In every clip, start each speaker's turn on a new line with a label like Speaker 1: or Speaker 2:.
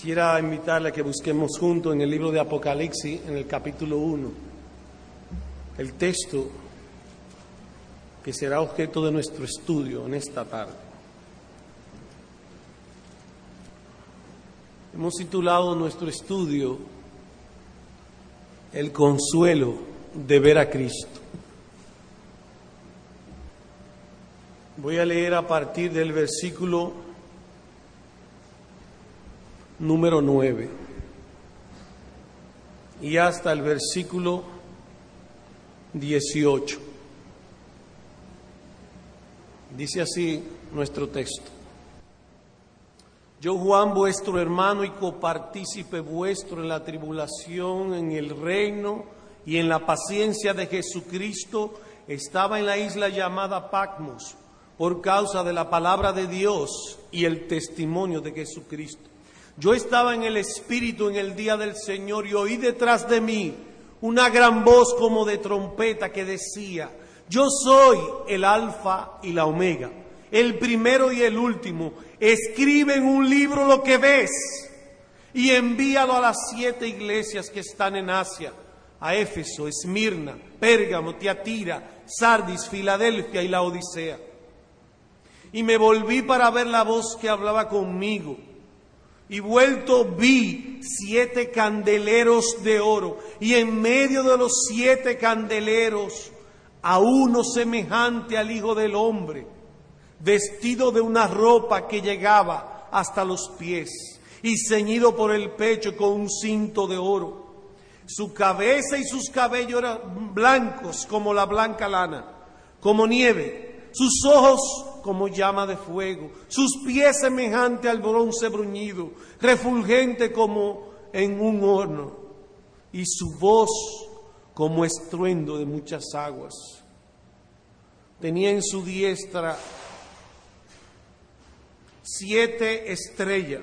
Speaker 1: Quisiera invitarle a que busquemos juntos en el libro de Apocalipsis, en el capítulo 1, el texto que será objeto de nuestro estudio en esta tarde. Hemos titulado nuestro estudio El consuelo de ver a Cristo. Voy a leer a partir del versículo número 9 y hasta el versículo 18. Dice así nuestro texto. Yo, Juan, vuestro hermano y copartícipe vuestro en la tribulación, en el reino y en la paciencia de Jesucristo, estaba en la isla llamada Patmos por causa de la palabra de Dios y el testimonio de Jesucristo. Yo estaba en el Espíritu en el día del Señor y oí detrás de mí una gran voz como de trompeta que decía, yo soy el alfa y la omega, el primero y el último. Escribe en un libro lo que ves y envíalo a las siete iglesias que están en Asia, a Éfeso, Esmirna, Pérgamo, Tiatira, Sardis, Filadelfia y la Odisea. Y me volví para ver la voz que hablaba conmigo y vuelto vi siete candeleros de oro y en medio de los siete candeleros a uno semejante al Hijo del Hombre, vestido de una ropa que llegaba hasta los pies y ceñido por el pecho con un cinto de oro. Su cabeza y sus cabellos eran blancos como la blanca lana, como nieve, sus ojos como llama de fuego, sus pies semejante al bronce bruñido, refulgente como en un horno, y su voz como estruendo de muchas aguas. Tenía en su diestra siete estrellas,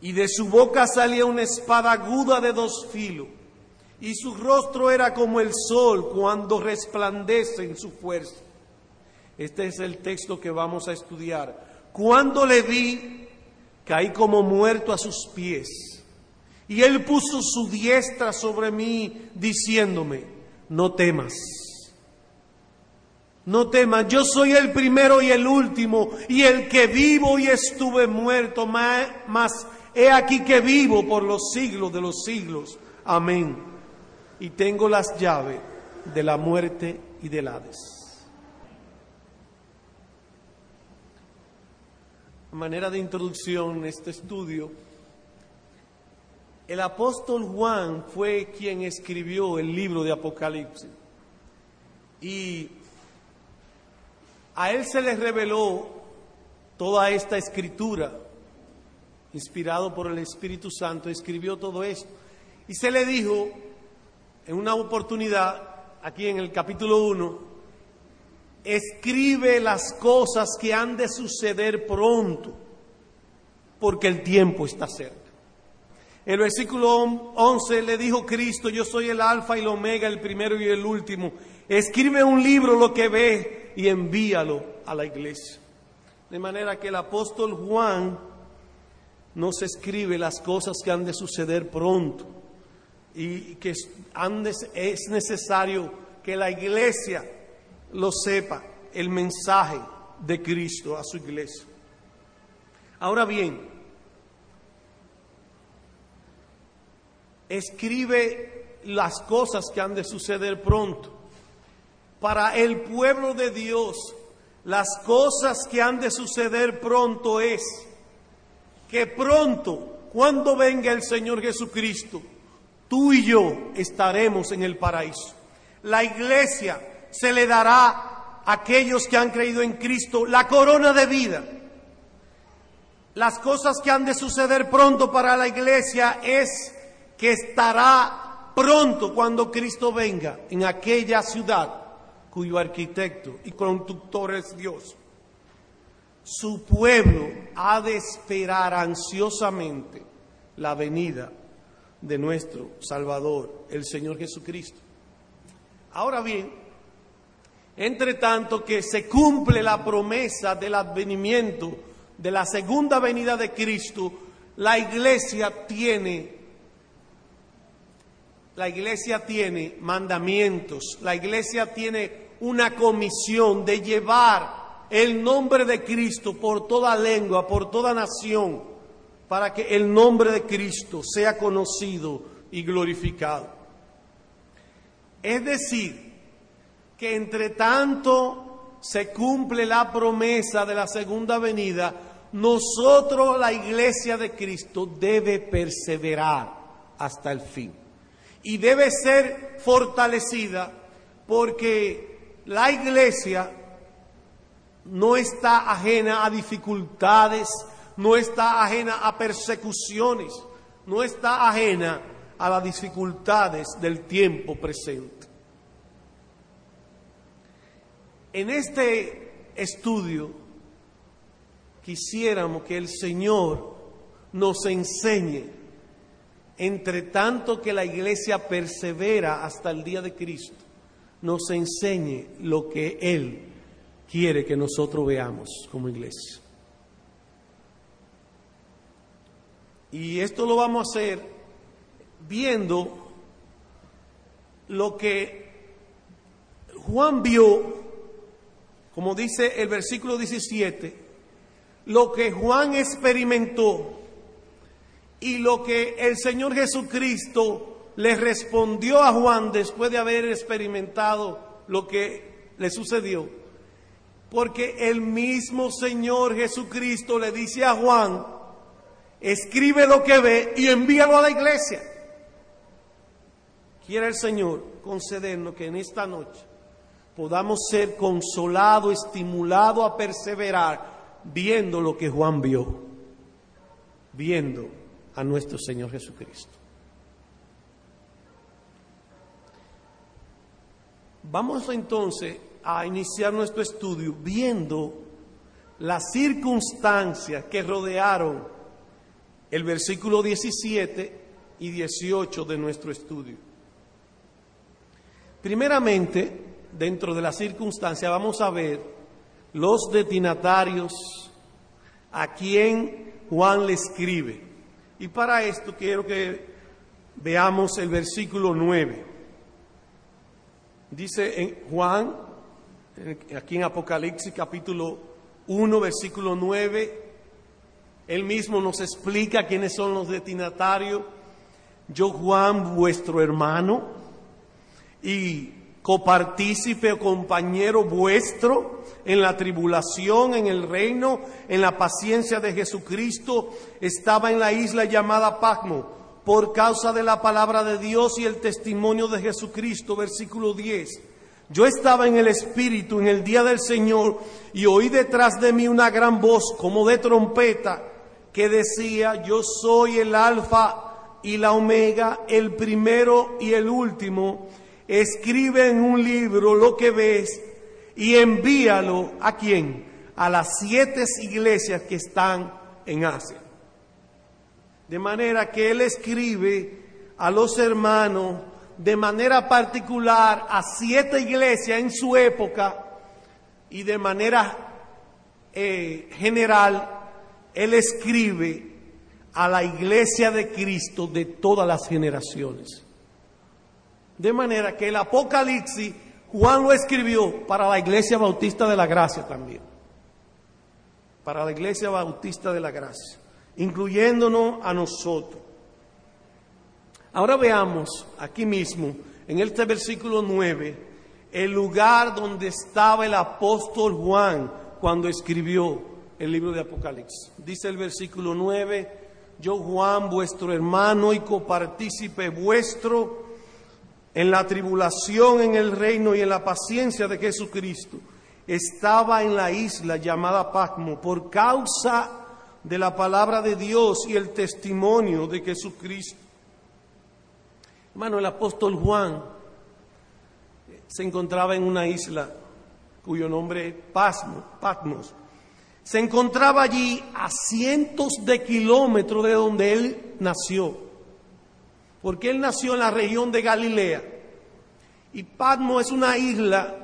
Speaker 1: y de su boca salía una espada aguda de dos filos, y su rostro era como el sol cuando resplandece en su fuerza este es el texto que vamos a estudiar. Cuando le vi, caí como muerto a sus pies. Y él puso su diestra sobre mí, diciéndome, no temas. No temas, yo soy el primero y el último, y el que vivo y estuve muerto, mas he aquí que vivo por los siglos de los siglos. Amén. Y tengo las llaves de la muerte y del Hades. Manera de introducción a este estudio, el apóstol Juan fue quien escribió el libro de Apocalipsis. Y a él se le reveló toda esta escritura, inspirado por el Espíritu Santo, escribió todo esto. Y se le dijo en una oportunidad, aquí en el capítulo 1, escribe las cosas que han de suceder pronto, porque el tiempo está cerca. El versículo 11 le dijo Cristo, yo soy el alfa y el omega, el primero y el último. Escribe un libro lo que ve y envíalo a la iglesia. De manera que el apóstol Juan nos escribe las cosas que han de suceder pronto y que es necesario que la iglesia lo sepa el mensaje de Cristo a su iglesia. Ahora bien, escribe las cosas que han de suceder pronto. Para el pueblo de Dios, las cosas que han de suceder pronto es que pronto, cuando venga el Señor Jesucristo, tú y yo estaremos en el paraíso. La iglesia se le dará a aquellos que han creído en Cristo la corona de vida. Las cosas que han de suceder pronto para la iglesia es que estará pronto cuando Cristo venga en aquella ciudad cuyo arquitecto y conductor es Dios. Su pueblo ha de esperar ansiosamente la venida de nuestro Salvador, el Señor Jesucristo. Ahora bien, entre tanto que se cumple la promesa del advenimiento, de la segunda venida de Cristo, la iglesia tiene la iglesia tiene mandamientos, la iglesia tiene una comisión de llevar el nombre de Cristo por toda lengua, por toda nación, para que el nombre de Cristo sea conocido y glorificado. Es decir, que entre tanto se cumple la promesa de la segunda venida, nosotros, la iglesia de Cristo, debe perseverar hasta el fin y debe ser fortalecida porque la iglesia no está ajena a dificultades, no está ajena a persecuciones, no está ajena a las dificultades del tiempo presente. En este estudio quisiéramos que el Señor nos enseñe entre tanto que la iglesia persevera hasta el día de Cristo, nos enseñe lo que Él quiere que nosotros veamos como iglesia. Y esto lo vamos a hacer viendo lo que Juan vio, como dice el versículo 17, lo que Juan experimentó y lo que el Señor Jesucristo le respondió a Juan después de haber experimentado lo que le sucedió. Porque el mismo Señor Jesucristo le dice a Juan, escribe lo que ve y envíalo a la iglesia. Quiere el Señor concedernos que en esta noche podamos ser consolados, estimulados a perseverar, viendo lo que Juan vio, viendo a nuestro Señor Jesucristo. Vamos entonces a iniciar nuestro estudio viendo las circunstancias que rodearon el versículo 17 y 18 de nuestro estudio. Primeramente, dentro de la circunstancia, vamos a ver los destinatarios a quien Juan le escribe. Y para esto quiero que veamos el versículo 9. Dice en Juan, aquí en Apocalipsis capítulo 1, versículo 9, él mismo nos explica quiénes son los destinatarios. Yo, Juan, vuestro hermano, y copartícipe o compañero vuestro en la tribulación, en el reino, en la paciencia de Jesucristo, estaba en la isla llamada Pacmo por causa de la palabra de Dios y el testimonio de Jesucristo, versículo 10. Yo estaba en el Espíritu en el día del Señor y oí detrás de mí una gran voz como de trompeta que decía, yo soy el alfa y la omega, el primero y el último escribe en un libro lo que ves y envíalo a quién? A las siete iglesias que están en Asia. De manera que él escribe a los hermanos de manera particular a siete iglesias en su época y de manera eh, general él escribe a la iglesia de Cristo de todas las generaciones. De manera que el Apocalipsis Juan lo escribió para la Iglesia Bautista de la Gracia también. Para la Iglesia Bautista de la Gracia, incluyéndonos a nosotros. Ahora veamos aquí mismo, en este versículo 9, el lugar donde estaba el apóstol Juan cuando escribió el libro de Apocalipsis. Dice el versículo 9, yo Juan, vuestro hermano y copartícipe vuestro, en la tribulación, en el reino y en la paciencia de Jesucristo, estaba en la isla llamada Pacmo por causa de la palabra de Dios y el testimonio de Jesucristo. Hermano, el apóstol Juan se encontraba en una isla cuyo nombre es Patmos. Se encontraba allí a cientos de kilómetros de donde él nació porque él nació en la región de Galilea. Y Patmos es una isla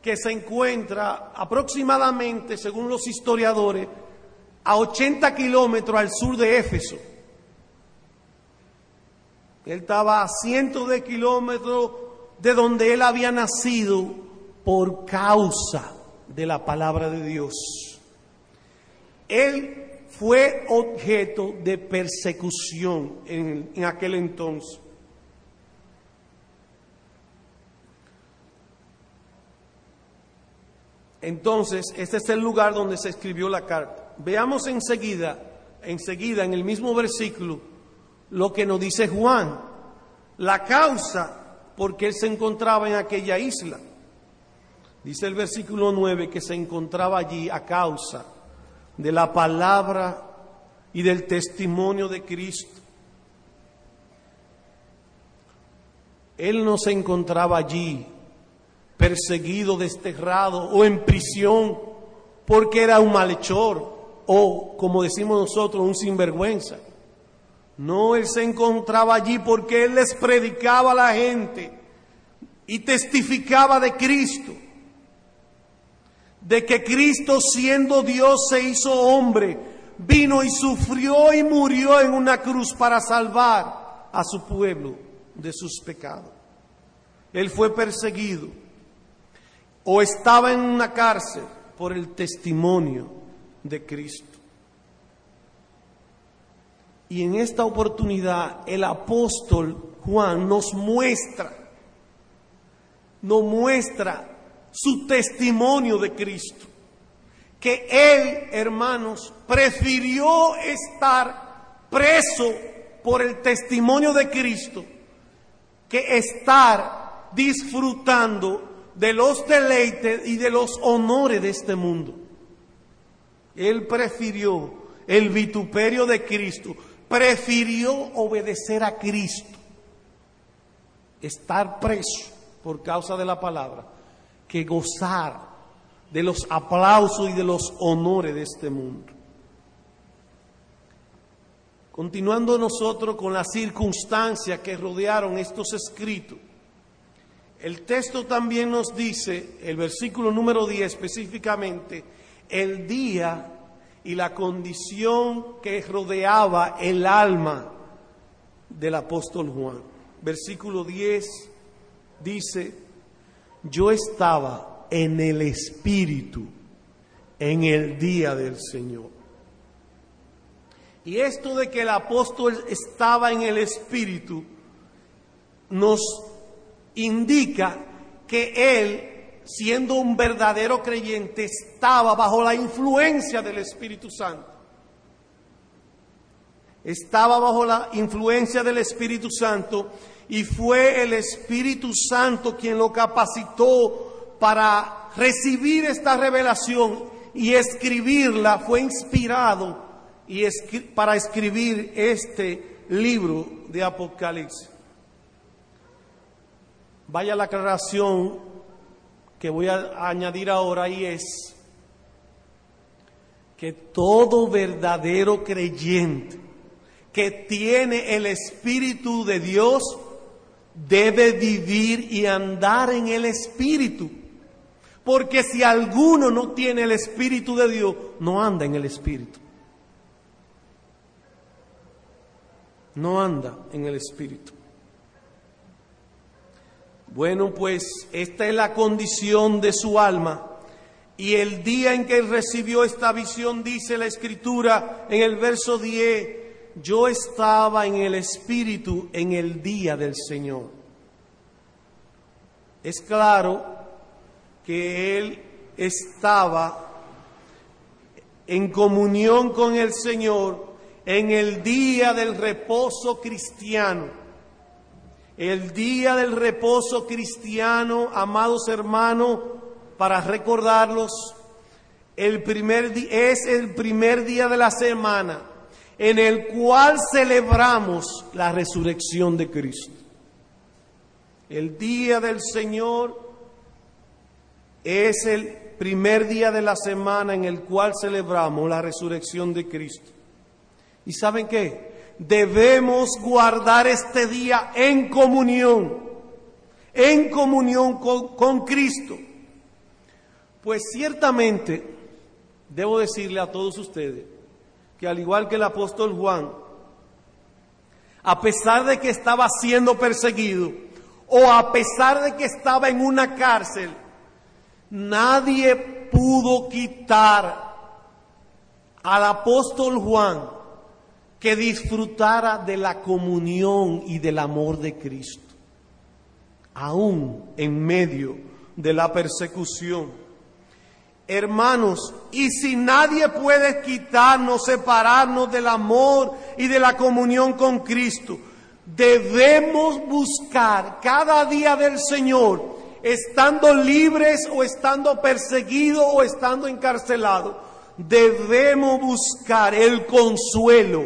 Speaker 1: que se encuentra aproximadamente, según los historiadores, a 80 kilómetros al sur de Éfeso. Él estaba a cientos de kilómetros de donde él había nacido por causa de la palabra de Dios. Él fue objeto de persecución en, aquel entonces. Entonces, este es el lugar donde se escribió la carta. Veamos enseguida, enseguida en el mismo versículo, lo que nos dice Juan, la causa por qué él se encontraba en aquella isla. Dice el versículo 9 que se encontraba allí a causa de la palabra y del testimonio de Cristo. Él no se encontraba allí perseguido, desterrado o en prisión porque era un malhechor o, como decimos nosotros, un sinvergüenza. No, él se encontraba allí porque él les predicaba a la gente y testificaba de Cristo, de que Cristo siendo Dios se hizo hombre, vino y sufrió y murió en una cruz para salvar a su pueblo de sus pecados. Él fue perseguido o estaba en una cárcel por el testimonio de Cristo. Y en esta oportunidad el apóstol Juan nos muestra, nos muestra su testimonio de Cristo. Que él, hermanos, prefirió estar preso por el testimonio de Cristo que estar disfrutando de los deleites y de los honores de este mundo. Él prefirió el vituperio de Cristo, prefirió obedecer a Cristo, estar preso por causa de la palabra, que gozar de los aplausos y de los honores de este mundo. Continuando nosotros con las circunstancias que rodearon estos escritos, el texto también nos dice, el versículo número 10 específicamente, el día y la condición que rodeaba el alma del apóstol Juan. Versículo 10 dice, yo estaba en el Espíritu en el día del Señor. Y esto de que el apóstol estaba en el Espíritu nos indica que él, siendo un verdadero creyente, estaba bajo la influencia del Espíritu Santo. Estaba bajo la influencia del Espíritu Santo y fue el Espíritu Santo quien lo capacitó para recibir esta revelación y escribirla. Fue inspirado y para escribir este libro de Apocalipsis. Vaya la aclaración que voy a añadir ahora y es que todo verdadero creyente que tiene el Espíritu de Dios debe vivir y andar en el Espíritu. Porque si alguno no tiene el Espíritu de Dios, no anda en el Espíritu. No anda en el Espíritu. Bueno, pues esta es la condición de su alma. Y el día en que recibió esta visión, dice la escritura en el verso 10, yo estaba en el Espíritu en el día del Señor. Es claro que él estaba en comunión con el Señor en el día del reposo cristiano el día del reposo cristiano, amados hermanos, para recordarlos, el primer es el primer día de la semana en el cual celebramos la resurrección de Cristo. El día del Señor es el primer día de la semana en el cual celebramos la resurrección de Cristo. ¿Y saben qué? debemos guardar este día en comunión, en comunión con, Cristo. Pues ciertamente, debo decirle a todos ustedes que al igual que el apóstol Juan, a pesar de que estaba siendo perseguido o a pesar de que estaba en una cárcel, nadie pudo quitar al apóstol Juan que disfrutara de la comunión y del amor de Cristo, aún en medio de la persecución. Hermanos, y si nadie puede quitarnos, separarnos del amor y de la comunión con Cristo, debemos buscar cada día del Señor, estando libres o estando perseguidos o estando encarcelados, debemos buscar el consuelo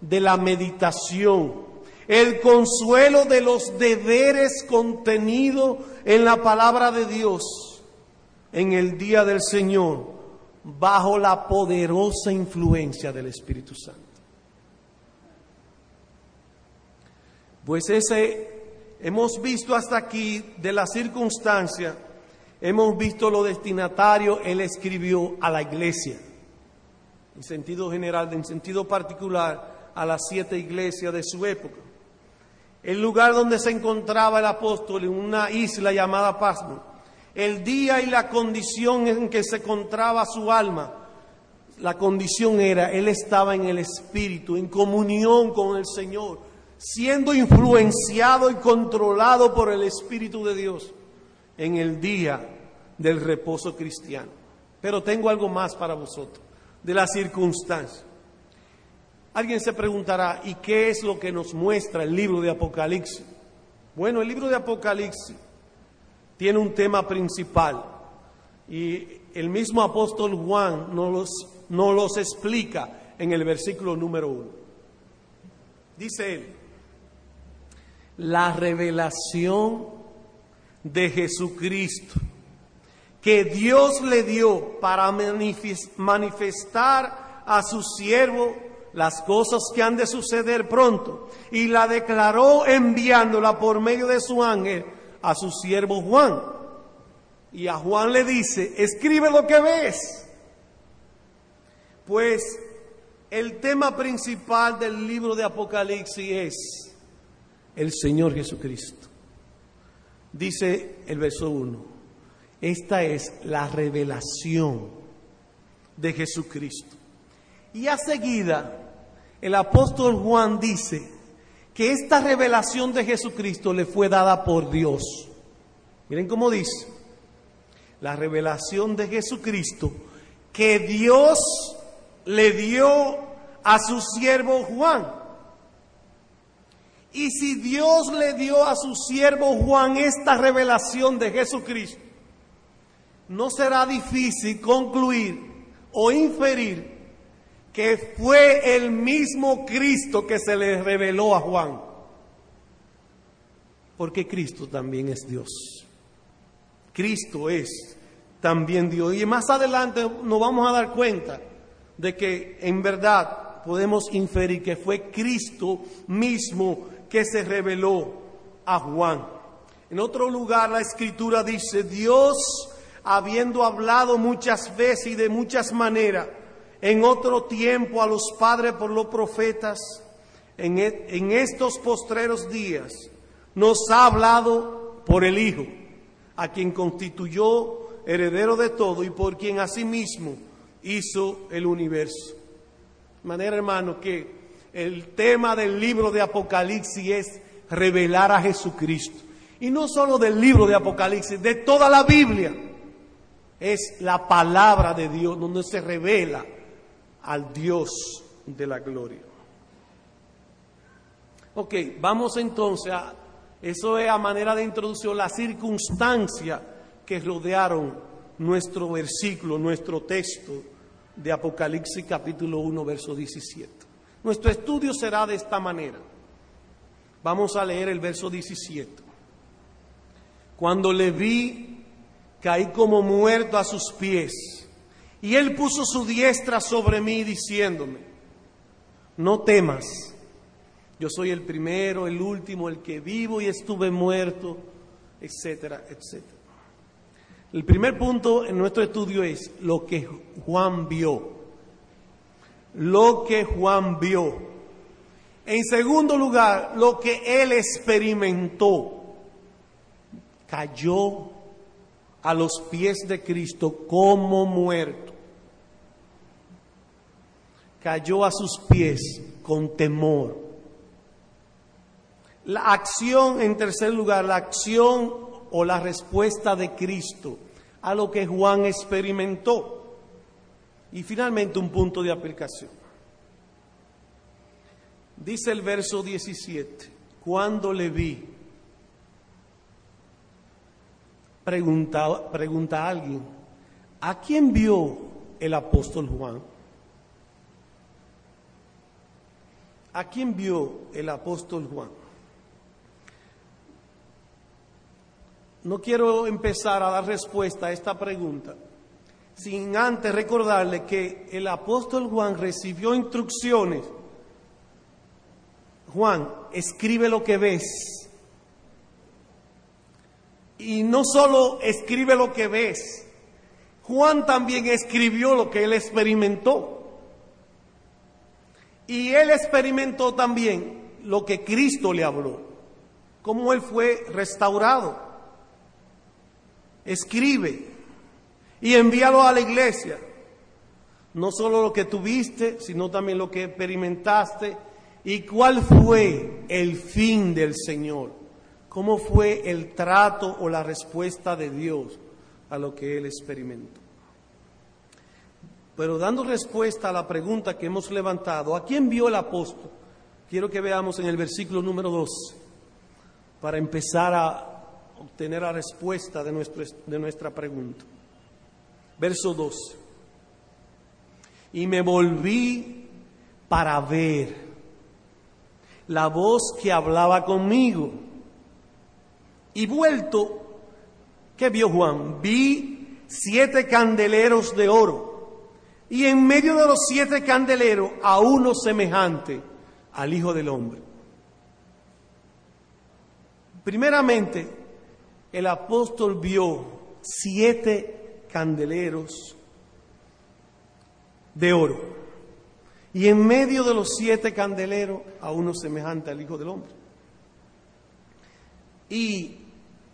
Speaker 1: de la meditación, el consuelo de los deberes contenidos en la palabra de Dios en el día del Señor bajo la poderosa influencia del Espíritu Santo. Pues ese, hemos visto hasta aquí de la circunstancia, hemos visto lo destinatario, él escribió a la iglesia, en sentido general, en sentido particular, a las siete iglesias de su época. El lugar donde se encontraba el apóstol en una isla llamada Pasmo el día y la condición en que se encontraba su alma. La condición era, él estaba en el Espíritu, en comunión con el Señor, siendo influenciado y controlado por el Espíritu de Dios en el día del reposo cristiano. Pero tengo algo más para vosotros, de la circunstancia. Alguien se preguntará, ¿y qué es lo que nos muestra el libro de Apocalipsis? Bueno, el libro de Apocalipsis tiene un tema principal y el mismo apóstol Juan nos los, nos los explica en el versículo número uno. Dice él, la revelación de Jesucristo que Dios le dio para manifestar a su siervo las cosas que han de suceder pronto y la declaró enviándola por medio de su ángel a su siervo Juan. Y a Juan le dice, escribe lo que ves. Pues el tema principal del libro de Apocalipsis es el Señor Jesucristo. Dice el verso 1, esta es la revelación de Jesucristo. Y a seguida, el apóstol Juan dice, que esta revelación de Jesucristo le fue dada por Dios. Miren cómo dice, la revelación de Jesucristo que Dios le dio a su siervo Juan. Y si Dios le dio a su siervo Juan esta revelación de Jesucristo, no será difícil concluir o inferir que fue el mismo Cristo que se le reveló a Juan. Porque Cristo también es Dios. Cristo es también Dios. Y más adelante nos vamos a dar cuenta de que en verdad podemos inferir que fue Cristo mismo que se reveló a Juan. En otro lugar la escritura dice, Dios, habiendo hablado muchas veces y de muchas maneras, en otro tiempo a los padres por los profetas, en, e, en estos postreros días, nos ha hablado por el Hijo, a quien constituyó heredero de todo y por quien asimismo hizo el universo. De manera, hermano, que el tema del libro de Apocalipsis es revelar a Jesucristo. Y no solo del libro de Apocalipsis, de toda la Biblia. Es la palabra de Dios donde se revela al Dios de la gloria. Ok, vamos entonces a, eso es a manera de introducción, la circunstancia que rodearon nuestro versículo, nuestro texto de Apocalipsis capítulo 1, verso 17. Nuestro estudio será de esta manera. Vamos a leer el verso 17. Cuando le vi, caí como muerto a sus pies y él puso su diestra sobre mí diciéndome, no temas, yo soy el primero, el último, el que vivo y estuve muerto, etcétera, etcétera. El primer punto en nuestro estudio es lo que Juan vio. Lo que Juan vio. En segundo lugar, lo que él experimentó. Cayó a los pies de Cristo como muerto. Cayó a sus pies con temor. La acción, en tercer lugar, la acción o la respuesta de Cristo a lo que Juan experimentó. Y finalmente un punto de aplicación. Dice el verso 17, cuando le vi, pregunta, pregunta a alguien, ¿a quién vio el apóstol Juan? ¿A quién vio el apóstol Juan? No quiero empezar a dar respuesta a esta pregunta sin antes recordarle que el apóstol Juan recibió instrucciones. Juan, escribe lo que ves. Y no solo escribe lo que ves, Juan también escribió lo que él experimentó. Y él experimentó también lo que Cristo le habló, cómo él fue restaurado. Escribe y envíalo a la iglesia. No solo lo que tuviste, sino también lo que experimentaste y cuál fue el fin del Señor. ¿Cómo fue el trato o la respuesta de Dios a lo que él experimentó? Pero dando respuesta a la pregunta que hemos levantado, ¿a quién vio el apóstol? Quiero que veamos en el versículo número 12, para empezar a obtener la respuesta de, nuestro, de nuestra pregunta. Verso 12. Y me volví para ver la voz que hablaba conmigo. Y vuelto, ¿qué vio Juan? Vi siete candeleros de oro y en medio de los siete candeleros a uno semejante al Hijo del Hombre. Primeramente, el apóstol vio siete candeleros de oro y en medio de los siete candeleros a uno semejante al Hijo del Hombre. Y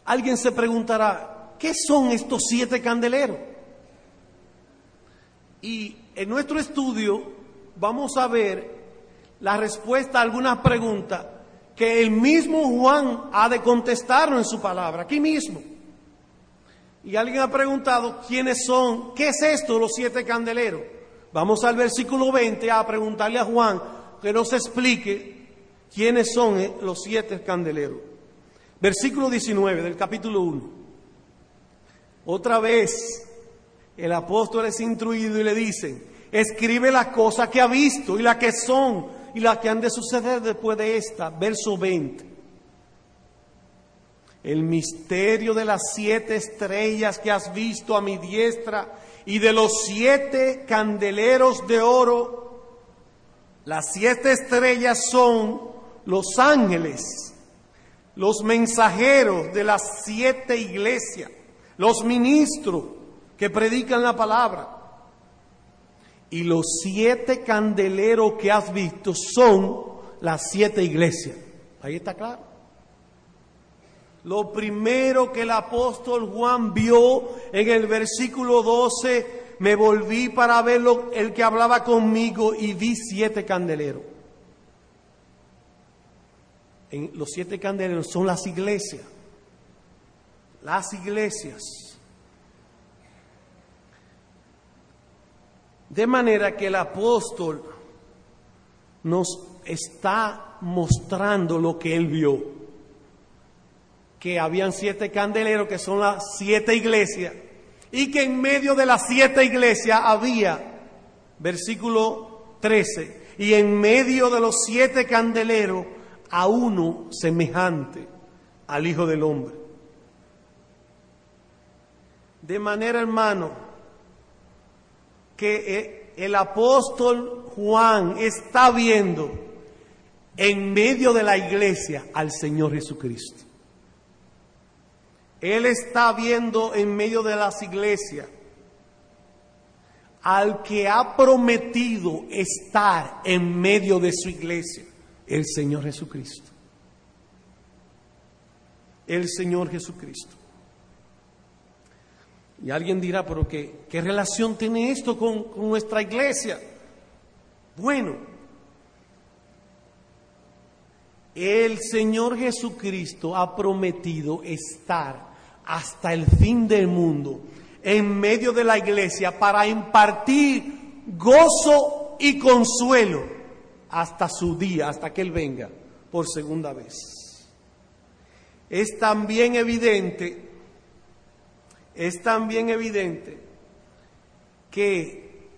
Speaker 1: alguien se preguntará, ¿qué son estos siete candeleros? Y en nuestro estudio vamos a ver la respuesta a algunas preguntas que el mismo Juan ha de contestarnos en su palabra, aquí mismo. Y alguien ha preguntado quiénes son, qué es esto los siete candeleros. Vamos al versículo 20 a preguntarle a Juan que nos explique quiénes son eh, los siete candeleros. Versículo 19 del capítulo 1. Otra vez el apóstol es instruido y le dice, escribe las cosas que ha visto y las que son y las que han de suceder después de esta. Verso 20. El misterio de las siete estrellas que has visto a mi diestra y de los siete candeleros de oro. Las siete estrellas son los ángeles, los mensajeros de las siete iglesias, los ministros que predican la palabra. Y los siete candeleros que has visto son las siete iglesias. Ahí está claro. Lo primero que el apóstol Juan vio en el versículo 12, me volví para ver el que hablaba conmigo y vi siete candeleros. En los siete candeleros son las iglesias. Las iglesias. De manera que el apóstol nos está mostrando lo que él vio. Que habían siete candeleros, que son las siete iglesias, y que en medio de las siete iglesias había, versículo 13, y en medio de los siete candeleros a uno semejante al Hijo del Hombre. De manera, hermano, que eh, el apóstol Juan está viendo en medio de la iglesia al Señor Jesucristo. Él está viendo en medio de las iglesias al que ha prometido estar en medio de su iglesia. El Señor Jesucristo. El Señor Jesucristo. Y alguien dirá, pero ¿qué, qué relación tiene esto con, con nuestra iglesia? Bueno, el Señor Jesucristo ha prometido estar hasta el fin del mundo en medio de la iglesia para impartir gozo y consuelo hasta su día, hasta que Él venga por segunda vez. Es también evidente, es también evidente que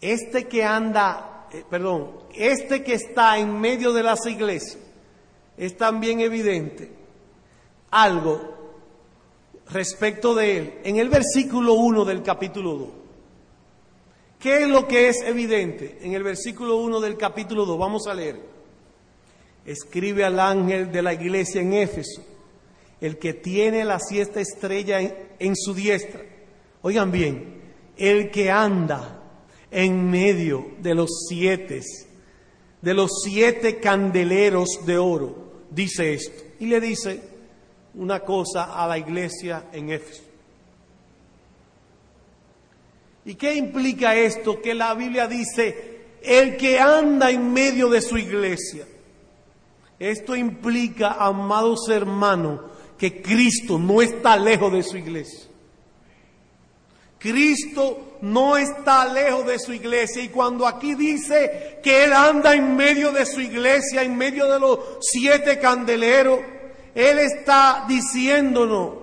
Speaker 1: este que anda, eh, perdón, este que está en medio de las iglesias, es también evidente algo respecto de él en el versículo 1 del capítulo 2. ¿Qué es lo que es evidente en el versículo 1 del capítulo 2? Vamos a leer. Escribe al ángel de la iglesia en Éfeso, el que tiene la siesta estrella en, en su diestra. Oigan bien, el que anda en medio de los siete, de los siete candeleros de oro, dice esto. Y le dice, una cosa a la iglesia en Éfeso. ¿Y qué implica esto? Que la Biblia dice, el que anda en medio de su iglesia. Esto implica, amados hermanos, que Cristo no está lejos de su iglesia. Cristo no está lejos de su iglesia y cuando aquí dice que Él anda en medio de su iglesia, en medio de los siete candeleros, él está diciéndonos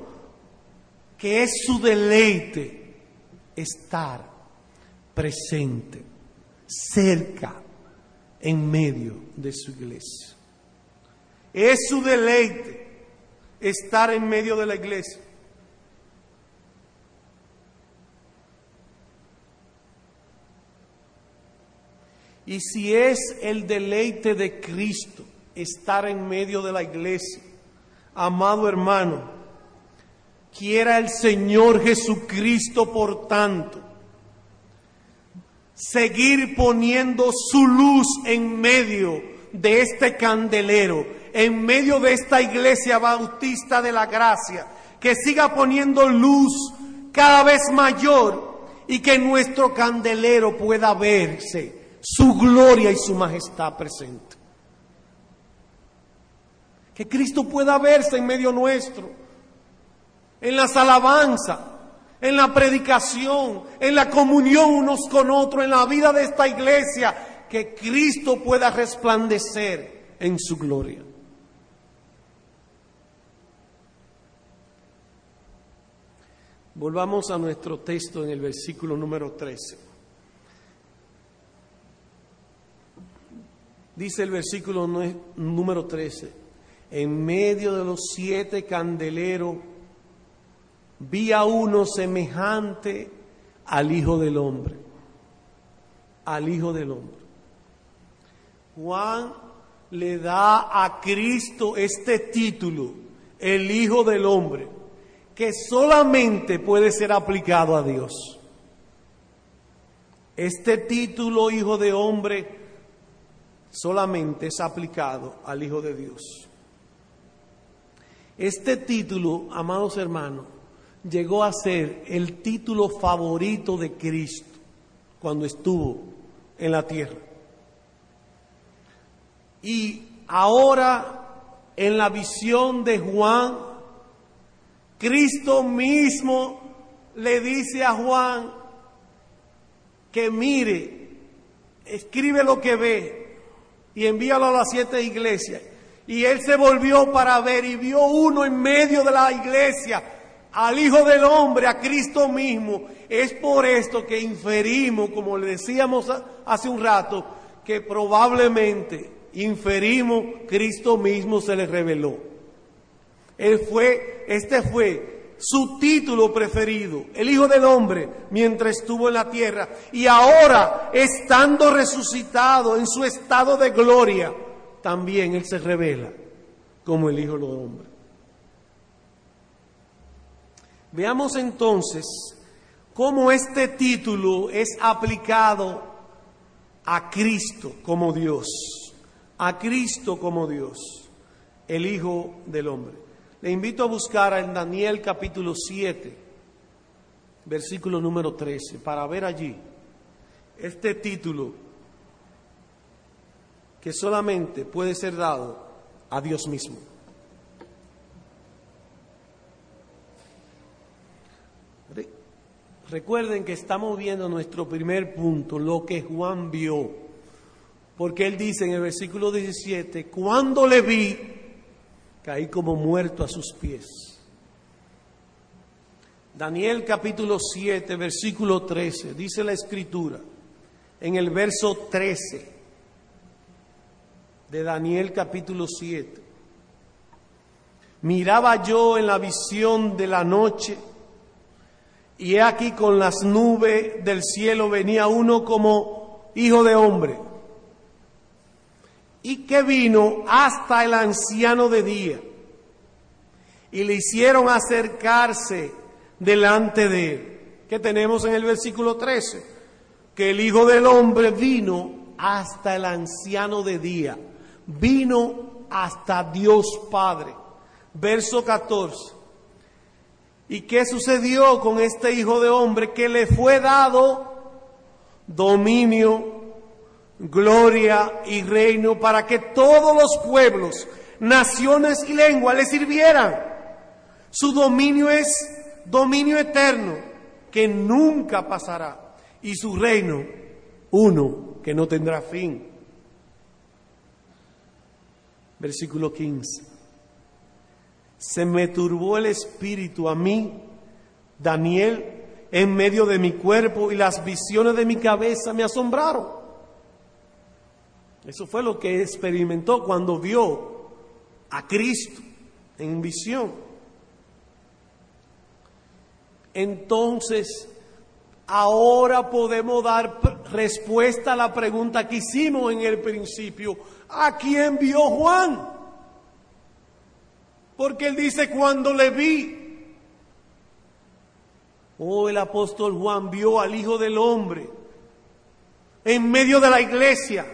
Speaker 1: que es su deleite estar presente, cerca, en medio de su iglesia. Es su deleite estar en medio de la iglesia. Y si es el deleite de Cristo estar en medio de la iglesia, Amado hermano, quiera el Señor Jesucristo, por tanto, seguir poniendo su luz en medio de este candelero, en medio de esta iglesia bautista de la gracia, que siga poniendo luz cada vez mayor y que nuestro candelero pueda verse su gloria y su majestad presente. Que Cristo pueda verse en medio nuestro, en las alabanzas, en la predicación, en la comunión unos con otros, en la vida de esta iglesia, que Cristo pueda resplandecer en su gloria. Volvamos a nuestro texto en el versículo número 13. Dice el versículo número 13 en medio de los siete candeleros, vi a uno semejante al Hijo del Hombre, al Hijo del Hombre. Juan le da a Cristo este título, el Hijo del Hombre, que solamente puede ser aplicado a Dios. Este título, Hijo de Hombre, solamente es aplicado al Hijo de Dios. Este título, amados hermanos, llegó a ser el título favorito de Cristo cuando estuvo en la tierra. Y ahora, en la visión de Juan, Cristo mismo le dice a Juan que mire, escribe lo que ve y envíalo a las siete iglesias y él se volvió para ver y vio uno en medio de la iglesia, al Hijo del Hombre, a Cristo mismo. Es por esto que inferimos, como le decíamos hace un rato, que probablemente inferimos Cristo mismo se le reveló. Él fue, este fue su título preferido, el Hijo del Hombre, mientras estuvo en la tierra. Y ahora, estando resucitado en su estado de gloria, también Él se revela como el Hijo del Hombre. Veamos entonces cómo este título es aplicado a Cristo como Dios. a Cristo como Dios, el Hijo del Hombre. Le invito a buscar en Daniel capítulo 7, versículo número 13, para ver allí este título que solamente puede ser dado a Dios mismo. Recuerden que estamos viendo nuestro primer punto, lo que Juan vio. Porque él dice en el versículo 17, cuando le vi, caí como muerto a sus pies. Daniel capítulo 7, versículo 13, dice la escritura, en el verso 13 de Daniel capítulo 7. Miraba yo en la visión de la noche, y he aquí con las nubes del cielo venía uno como hijo de hombre, y que vino hasta el anciano de día, y le hicieron acercarse delante de él. ¿Qué tenemos en el versículo 13? Que el Hijo del Hombre vino hasta el anciano de día, vino hasta Dios Padre. Verso 14. ¿Y qué sucedió con este hijo de hombre que le fue dado dominio, gloria y reino para que todos los pueblos, naciones y lenguas le sirvieran? Su dominio es dominio eterno que nunca pasará y su reino uno que no tendrá fin. Versículo 15 se me turbó el espíritu a mí, Daniel, en medio de mi cuerpo y las visiones de mi cabeza me asombraron. Eso fue lo que experimentó cuando vio a Cristo en visión. Entonces, ahora podemos dar respuesta a la pregunta que hicimos en el principio. ¿A quién vio Juan? Porque él dice, cuando le vi, oh, el apóstol Juan vio al Hijo del Hombre en medio de la iglesia.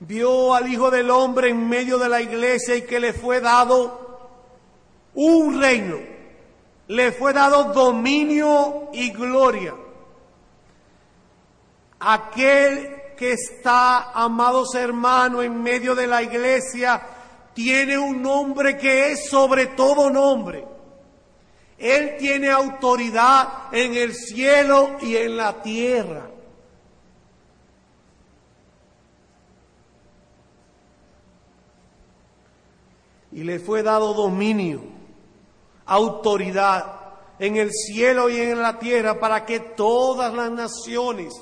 Speaker 1: Vio al Hijo del Hombre en medio de la iglesia y que le fue dado un reino. Le fue dado dominio y gloria. Aquel que está, amados hermanos, en medio de la iglesia, tiene un nombre que es sobre todo nombre. Él tiene autoridad en el cielo y en la tierra. Y le fue dado dominio, autoridad en el cielo y en la tierra para que todas las naciones,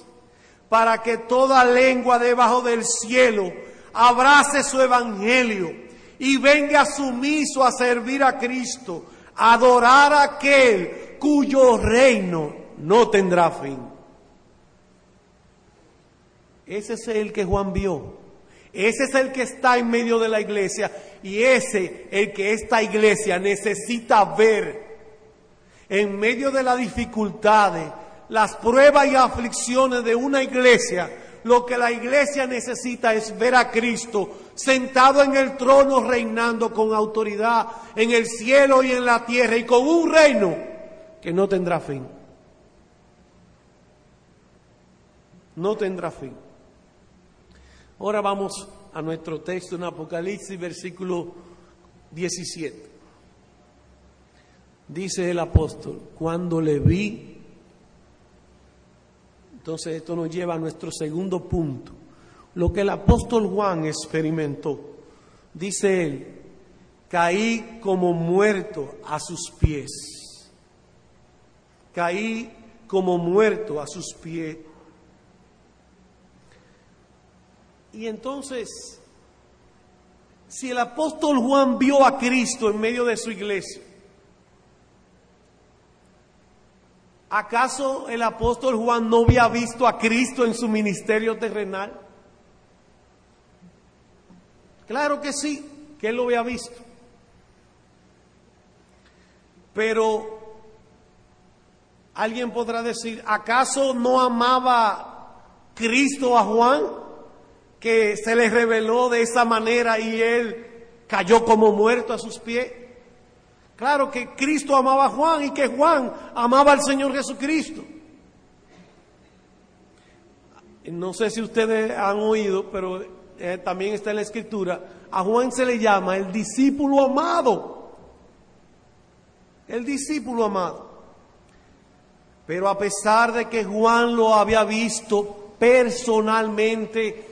Speaker 1: para que toda lengua debajo del cielo abrace su evangelio y venga sumiso a servir a Cristo, adorar a aquel cuyo reino no tendrá fin. Ese es el que Juan vio. Ese es el que está en medio de la iglesia y ese el que esta iglesia necesita ver en medio de las dificultades, las pruebas y aflicciones de una iglesia lo que la iglesia necesita es ver a Cristo sentado en el trono reinando con autoridad en el cielo y en la tierra y con un reino que no tendrá fin. No tendrá fin. Ahora vamos a nuestro texto en Apocalipsis, versículo 17. Dice el apóstol, cuando le vi, entonces esto nos lleva a nuestro segundo punto. Lo que el apóstol Juan experimentó. Dice él, caí como muerto a sus pies. Caí como muerto a sus pies. Y entonces, si el apóstol Juan vio a Cristo en medio de su iglesia, ¿Acaso el apóstol Juan no había visto a Cristo en su ministerio terrenal? Claro que sí, que él lo había visto. Pero alguien podrá decir, ¿acaso no amaba Cristo a Juan? Que se le reveló de esa manera y él cayó como muerto a sus pies. Claro que Cristo amaba a Juan y que Juan amaba al Señor Jesucristo. No sé si ustedes han oído, pero eh, también está en la escritura, a Juan se le llama el discípulo amado. El discípulo amado. Pero a pesar de que Juan lo había visto personalmente,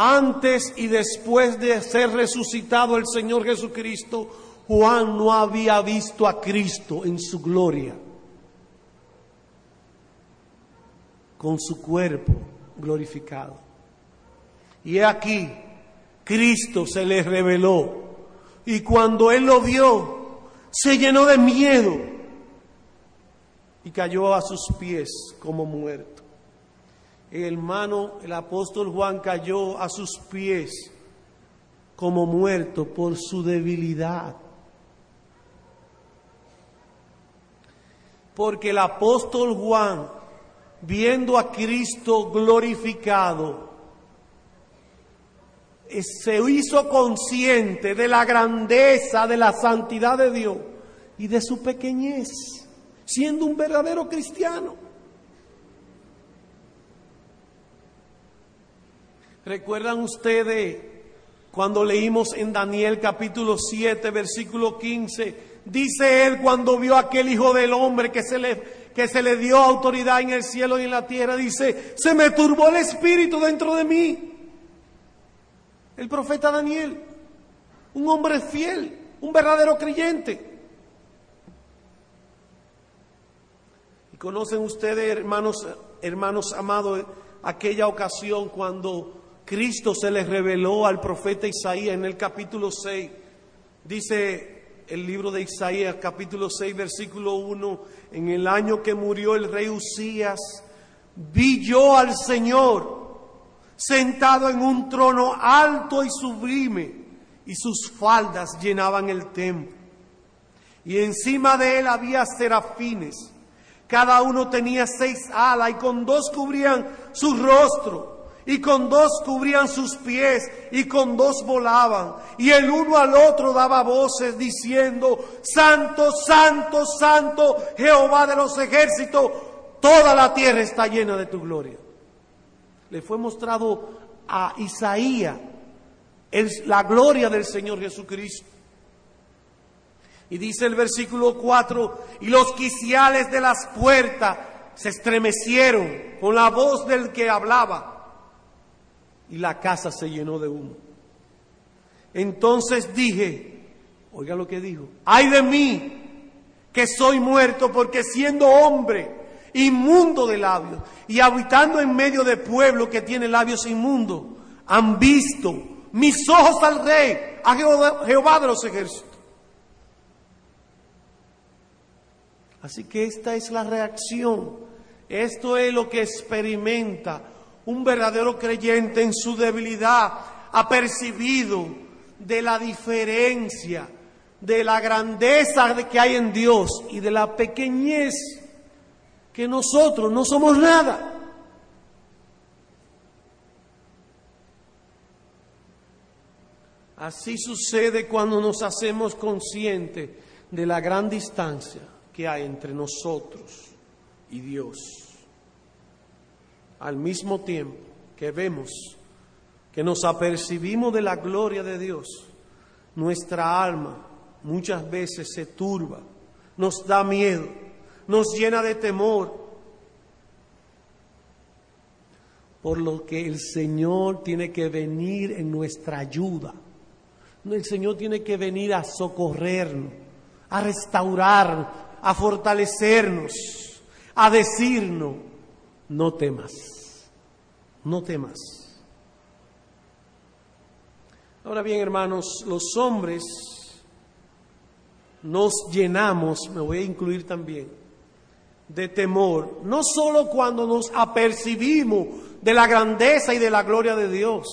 Speaker 1: antes y después de ser resucitado el Señor Jesucristo, Juan no había visto a Cristo en su gloria, con su cuerpo glorificado. Y aquí, Cristo se le reveló. Y cuando él lo vio, se llenó de miedo y cayó a sus pies como muerto. El hermano, el apóstol Juan cayó a sus pies como muerto por su debilidad. Porque el apóstol Juan, viendo a Cristo glorificado, se hizo consciente de la grandeza, de la santidad de Dios y de su pequeñez, siendo un verdadero cristiano. ¿Recuerdan ustedes cuando leímos en Daniel capítulo 7, versículo 15? Dice él cuando vio a aquel hijo del hombre que se le, que se le dio autoridad en el cielo y en la tierra, dice, se me turbó el espíritu dentro de mí. El profeta Daniel, un hombre fiel, un verdadero creyente. Y conocen ustedes, hermanos, hermanos amados, aquella ocasión cuando Cristo se le reveló al profeta Isaías en el capítulo 6. Dice el libro de Isaías, capítulo 6, versículo 1, en el año que murió el rey Usías, vi yo al Señor sentado en un trono alto y sublime, y sus faldas llenaban el templo. Y encima de él había serafines, cada uno tenía seis alas, y con dos cubrían su rostro y con dos cubrían sus pies y con dos volaban. Y el uno al otro daba voces diciendo, Santo, Santo, Santo, Jehová de los ejércitos, toda la tierra está llena de tu gloria. Le fue mostrado a Isaías la gloria del Señor Jesucristo. Y dice el versículo 4, y los quiciales de las puertas se estremecieron con la voz del que hablaba y la casa se llenó de humo. Entonces dije, oiga lo que dijo, ay de mí, que soy muerto porque siendo hombre inmundo de labios y habitando en medio de pueblo que tiene labios inmundos, han visto mis ojos al rey, a Jehová, Jehová de los ejércitos. Así que esta es la reacción, esto es lo que experimenta un verdadero creyente en su debilidad ha percibido de la diferencia, de la grandeza que hay en Dios y de la pequeñez que nosotros no somos nada. Así sucede cuando nos hacemos conscientes de la gran distancia que hay entre nosotros y Dios al mismo tiempo que vemos que nos apercibimos de la gloria de Dios, nuestra alma muchas veces se turba, nos da miedo, nos llena de temor, por lo que el Señor tiene que venir en nuestra ayuda. El Señor tiene que venir a socorrernos, a restaurar, a fortalecernos, a decirnos, no temas, no temas. Ahora bien, hermanos, los hombres nos llenamos, me voy a incluir también, de temor, no solo cuando nos apercibimos de la grandeza y de la gloria de Dios,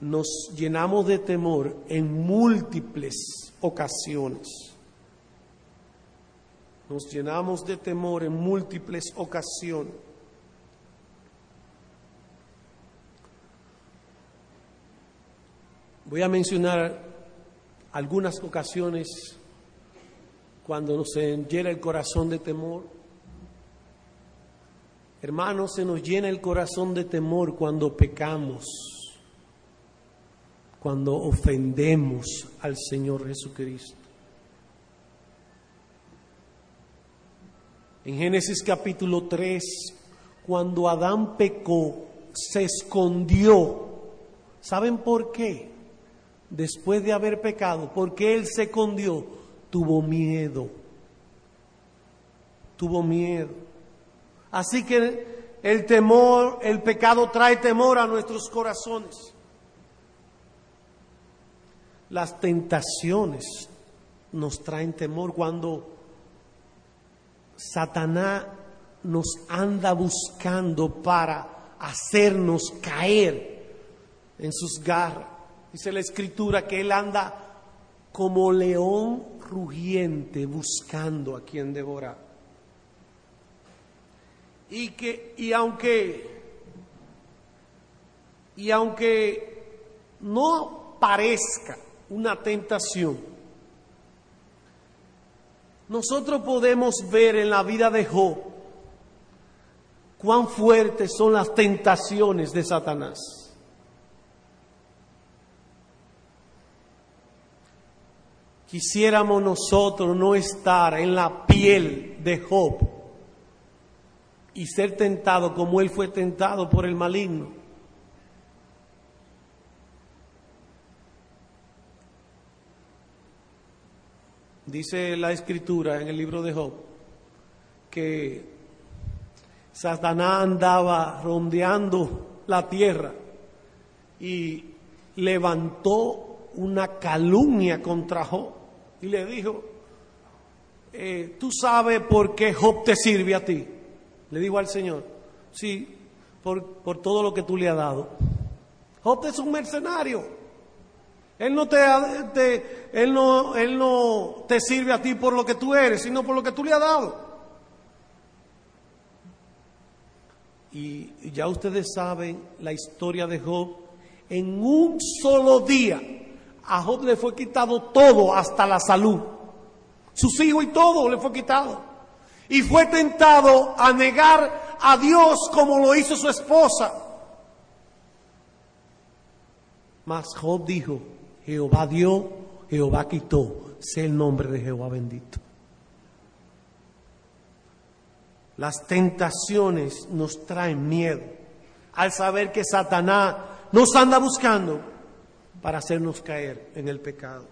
Speaker 1: nos llenamos de temor en múltiples ocasiones. Nos llenamos de temor en múltiples ocasiones. Voy a mencionar algunas ocasiones cuando nos llena el corazón de temor. Hermanos, se nos llena el corazón de temor cuando pecamos, cuando ofendemos al Señor Jesucristo. En Génesis capítulo 3, cuando Adán pecó, se escondió. ¿Saben por qué? Después de haber pecado, porque él se escondió, tuvo miedo. Tuvo miedo. Así que el temor, el pecado trae temor a nuestros corazones. Las tentaciones nos traen temor cuando Satanás nos anda buscando para hacernos caer en sus garras. Dice la escritura que él anda como león rugiente buscando a quien devorar. Y que y aunque y aunque no parezca una tentación, nosotros podemos ver en la vida de Job cuán fuertes son las tentaciones de Satanás. Quisiéramos nosotros no estar en la piel de Job y ser tentado como él fue tentado por el maligno. Dice la escritura en el libro de Job que Satanás andaba rondeando la tierra y levantó una calumnia contra Job y le dijo, eh, tú sabes por qué Job te sirve a ti. Le dijo al Señor, sí, por, por todo lo que tú le has dado. Job es un mercenario. Él no te, él no, él no te sirve a ti por lo que tú eres, sino por lo que tú le has dado. Y ya ustedes saben la historia de Job. En un solo día a Job le fue quitado todo, hasta la salud. Sus hijos y todo le fue quitado. Y fue tentado a negar a Dios como lo hizo su esposa. Mas Job dijo, Jehová dio, Jehová quitó, sea el nombre de Jehová bendito. Las tentaciones nos traen miedo al saber que Satanás nos anda buscando para hacernos caer en el pecado.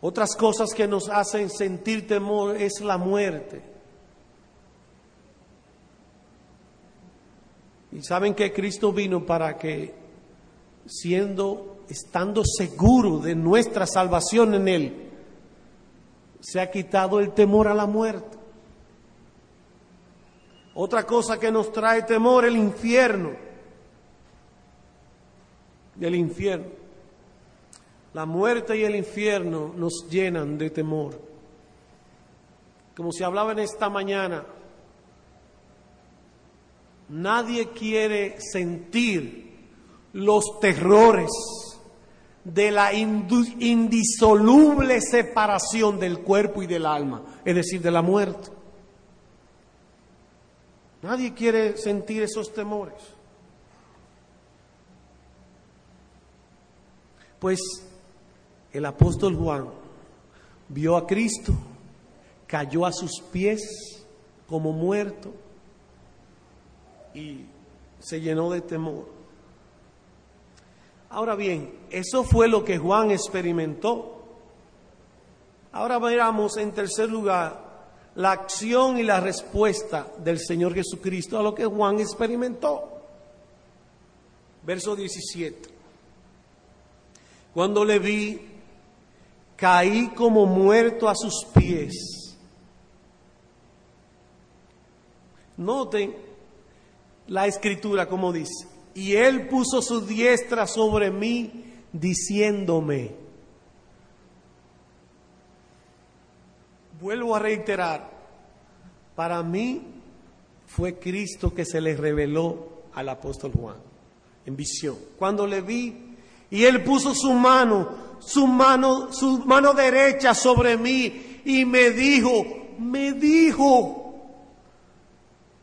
Speaker 1: Otras cosas que nos hacen sentir temor es la muerte. Y saben que Cristo vino para que, siendo estando seguro de nuestra salvación en Él, se ha quitado el temor a la muerte. Otra cosa que nos trae temor, el infierno. El infierno. La muerte y el infierno nos llenan de temor. Como se hablaba en esta mañana, nadie quiere sentir los terrores de la indisoluble separación del cuerpo y del alma, es decir, de la muerte. Nadie quiere sentir esos temores. Pues el apóstol Juan vio a Cristo, cayó a sus pies como muerto y se llenó de temor. Ahora bien, eso fue lo que Juan experimentó. Ahora veamos en tercer lugar la acción y la respuesta del Señor Jesucristo a lo que Juan experimentó. Verso 17. Cuando le vi, caí como muerto a sus pies. Noten la escritura como dice y él puso su diestra sobre mí, diciéndome, vuelvo a reiterar, para mí fue Cristo que se le reveló al apóstol Juan en visión. Cuando le vi, Y él puso su mano, su mano, su mano derecha sobre mí y me dijo, me dijo,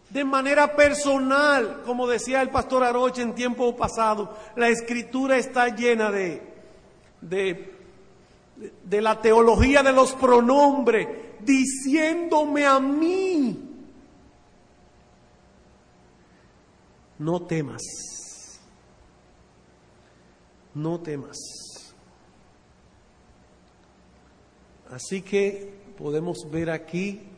Speaker 1: de manera personal, como decía el pastor Aroche en tiempo pasado, la escritura está llena de, de, de la teología de los pronombres, diciéndome a mí, no temas, no temas. Así que podemos ver aquí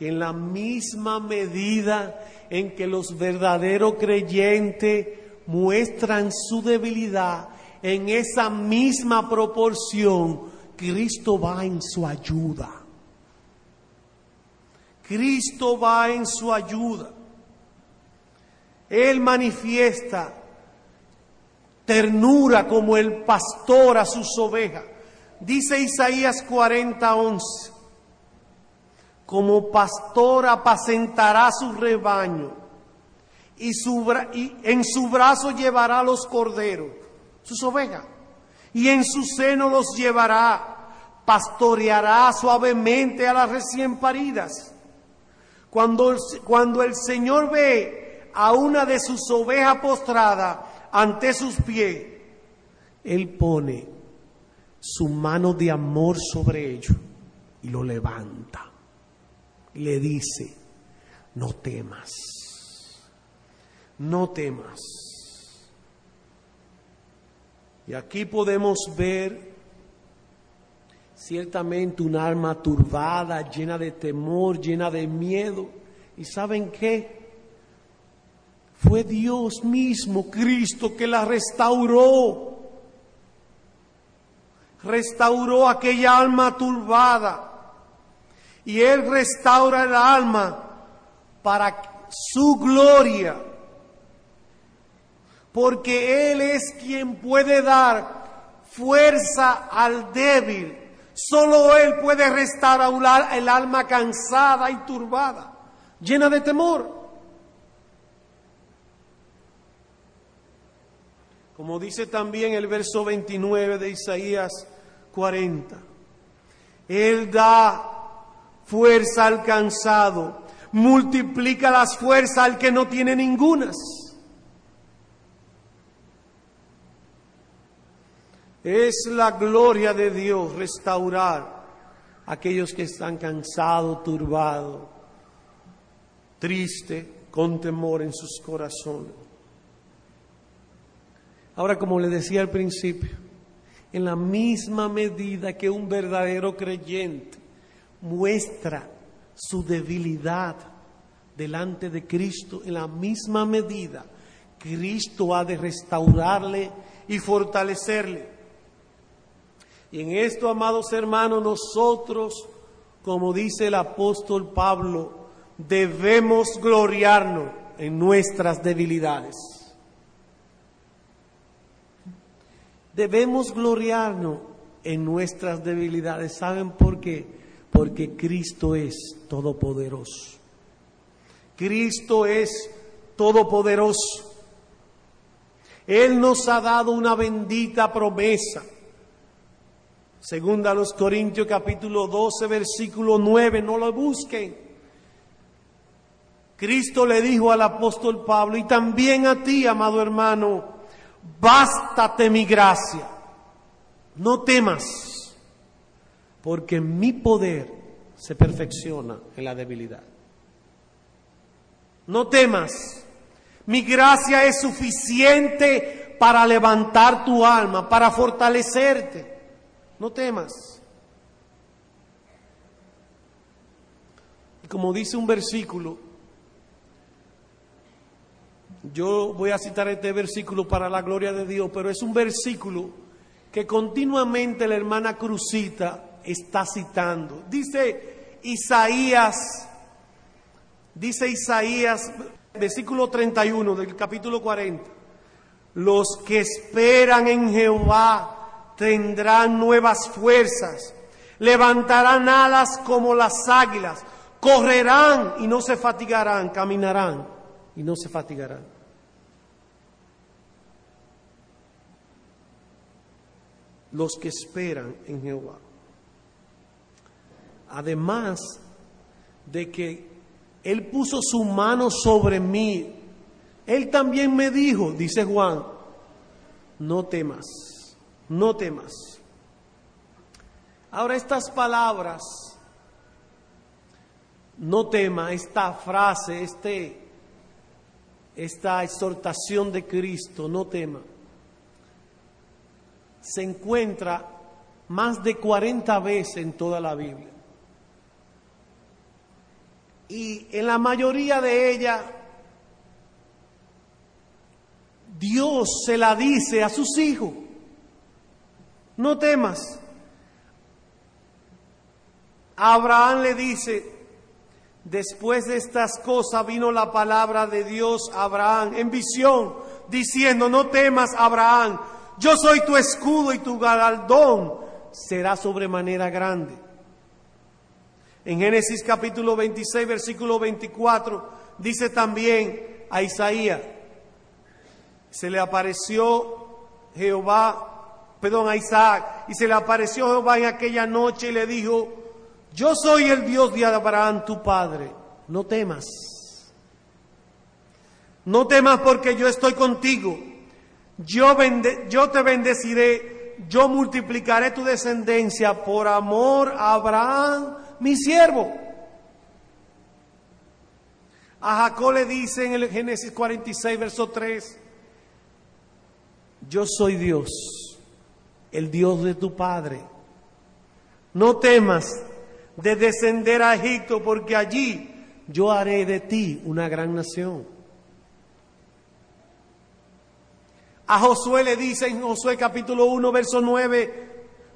Speaker 1: que en la misma medida en que los verdaderos creyentes muestran su debilidad, en esa misma proporción, Cristo va en su ayuda. Cristo va en su ayuda. Él manifiesta ternura como el pastor a sus ovejas. Dice Isaías 40, 11 como pastor apacentará su rebaño y, en su brazo llevará los corderos, sus ovejas, y en su seno los llevará, pastoreará suavemente a las recién paridas. Cuando, cuando el Señor ve a una de sus ovejas postrada ante sus pies, Él pone su mano de amor sobre ello y lo levanta le dice, no temas, no temas. Y aquí podemos ver ciertamente un alma turbada, llena de temor, llena de miedo. ¿Y saben qué? Fue Dios mismo, Cristo, que la restauró. Restauró aquella alma turbada y Él restaura el alma para su gloria, porque Él es quien puede dar fuerza al débil. Solo Él puede restaurar el alma cansada y turbada, llena de temor. Como dice también el verso 29 de Isaías 40, Él da fuerza al cansado, multiplica las fuerzas al que no tiene ningunas. Es la gloria de Dios restaurar a aquellos que están cansados, turbados, tristes, con temor en sus corazones. Ahora, como le decía al principio, en la misma medida que un verdadero creyente muestra su debilidad delante de Cristo en la misma medida, Cristo ha de restaurarle y fortalecerle. Y en esto, amados hermanos, nosotros, como dice el apóstol Pablo, debemos gloriarnos en nuestras debilidades. Debemos gloriarnos en nuestras debilidades. ¿Saben por qué? Porque Cristo es todopoderoso. Cristo es todopoderoso. Él nos ha dado una bendita promesa. Segunda a los Corintios capítulo 12 versículo 9, no lo busquen. Cristo le dijo al apóstol Pablo y también a ti, amado hermano, bástate mi gracia, no temas porque mi poder se perfecciona en la debilidad. No temas, mi gracia es suficiente para levantar tu alma, para fortalecerte. No temas. Y como dice un versículo, yo voy a citar este versículo para la gloria de Dios, pero es un versículo que continuamente la hermana Cruzita está citando. Dice Isaías, dice Isaías, versículo 31 del capítulo 40, los que esperan en Jehová tendrán nuevas fuerzas, levantarán alas como las águilas, correrán y no se fatigarán, caminarán y no se fatigarán. los que esperan en Jehová. Además de que Él puso su mano sobre mí, Él también me dijo, dice Juan, no temas, no temas. Ahora estas palabras, no tema, esta frase, este, esta exhortación de Cristo, no tema, se encuentra más de 40 veces en toda la Biblia. Y en la mayoría de ellas, Dios se la dice a sus hijos, no temas. Abraham le dice, después de estas cosas vino la palabra de Dios a Abraham en visión, diciendo, no temas, Abraham, yo soy tu escudo y tu galardón será sobremanera grande. En Génesis capítulo 26, versículo 24, dice también a Isaías, se le apareció Jehová, perdón, a Isaac, y se le apareció Jehová en aquella noche y le dijo, yo soy el Dios de Abraham, tu padre, no temas. No temas porque yo estoy contigo yo, yo te bendeciré, yo multiplicaré tu descendencia por amor a Abraham, mi siervo. A Jacob le dice en el Génesis 46, verso 3, yo soy Dios, el Dios de tu Padre. No temas de descender a Egipto, porque allí yo haré de ti una gran nación. A Josué le dice en Josué capítulo 1, verso 9,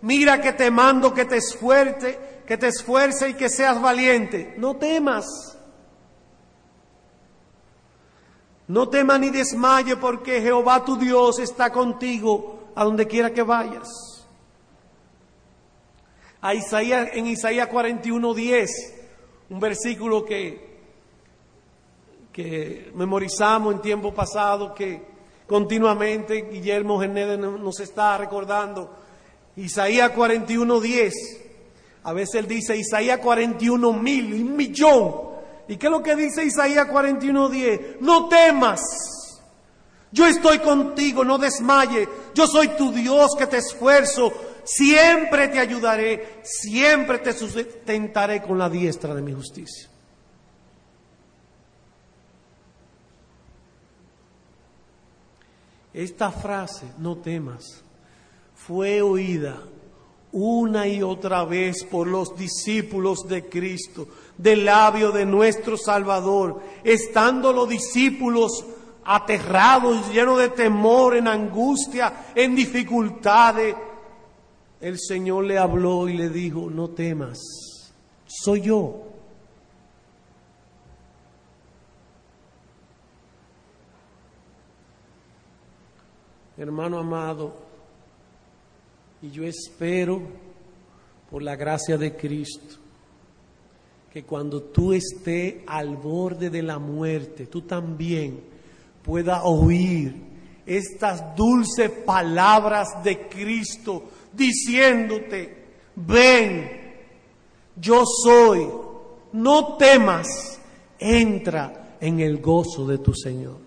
Speaker 1: mira que te mando que te esfuerce, que te esfuerce y que seas valiente. No temas. No temas ni desmaye porque Jehová tu Dios está contigo a donde quiera que vayas. Isaías, en Isaías 41, 10, un versículo que, que memorizamos en tiempo pasado, que continuamente. Guillermo Genede nos está recordando Isaías 41.10. A veces él dice Isaías 41 mil, un millón. ¿Y qué es lo que dice Isaías 41.10? No temas. Yo estoy contigo, no desmaye. Yo soy tu Dios que te esfuerzo. Siempre te ayudaré. Siempre te sustentaré con la diestra de mi justicia. Esta frase, no temas, fue oída una y otra vez por los discípulos de Cristo, del labio de nuestro Salvador, estando los discípulos aterrados, llenos de temor, en angustia, en dificultades. El Señor le habló y le dijo, no temas, soy yo. hermano amado, y yo espero, por la gracia de Cristo, que cuando tú estés al borde de la muerte, tú también puedas oír estas dulces palabras de Cristo diciéndote, ven, yo soy, no temas, entra en el gozo de tu Señor.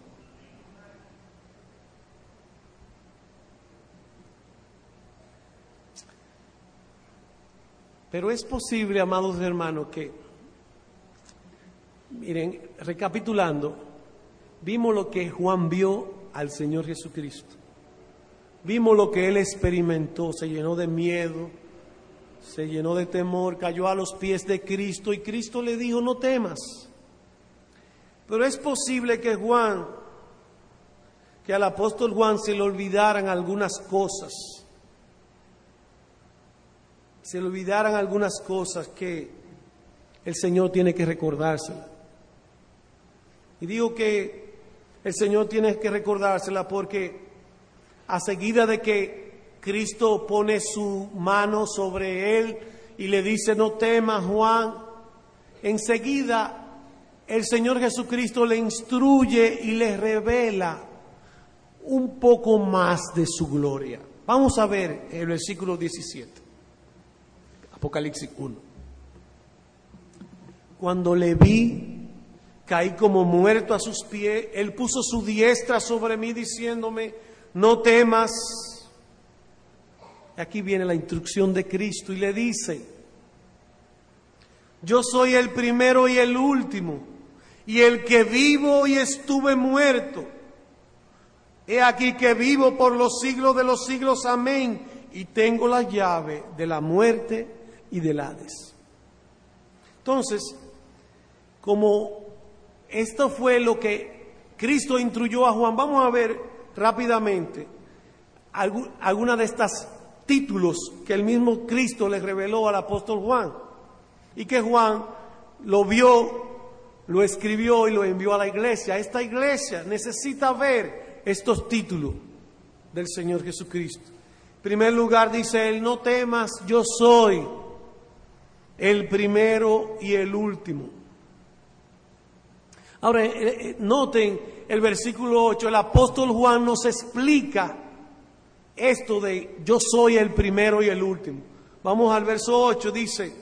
Speaker 1: Pero es posible, amados hermanos, que, miren, recapitulando, vimos lo que Juan vio al Señor Jesucristo. Vimos lo que él experimentó, se llenó de miedo, se llenó de temor, cayó a los pies de Cristo y Cristo le dijo, no temas. Pero es posible que Juan, que al apóstol Juan se le olvidaran algunas cosas se le olvidaran algunas cosas que el Señor tiene que recordársela. Y digo que el Señor tiene que recordársela porque a seguida de que Cristo pone su mano sobre él y le dice, no temas Juan, enseguida el Señor Jesucristo le instruye y le revela un poco más de su gloria. Vamos a ver el versículo 17, Apocalipsis 1. Cuando le vi, caí como muerto a sus pies, él puso su diestra sobre mí diciéndome, no temas. Aquí viene la instrucción de Cristo y le dice, yo soy el primero y el último, y el que vivo y estuve muerto. He aquí que vivo por los siglos de los siglos, amén, y tengo la llave de la muerte y del Hades. Entonces, como esto fue lo que Cristo instruyó a Juan, vamos a ver rápidamente algunas de estas títulos que el mismo Cristo le reveló al apóstol Juan y que Juan lo vio, lo escribió y lo envió a la iglesia. Esta iglesia necesita ver estos títulos del Señor Jesucristo. En primer lugar dice él, no temas, yo soy el primero y el último. Ahora, eh, eh, noten el versículo 8, el apóstol Juan nos explica esto de yo soy el primero y el último. Vamos al verso 8, dice,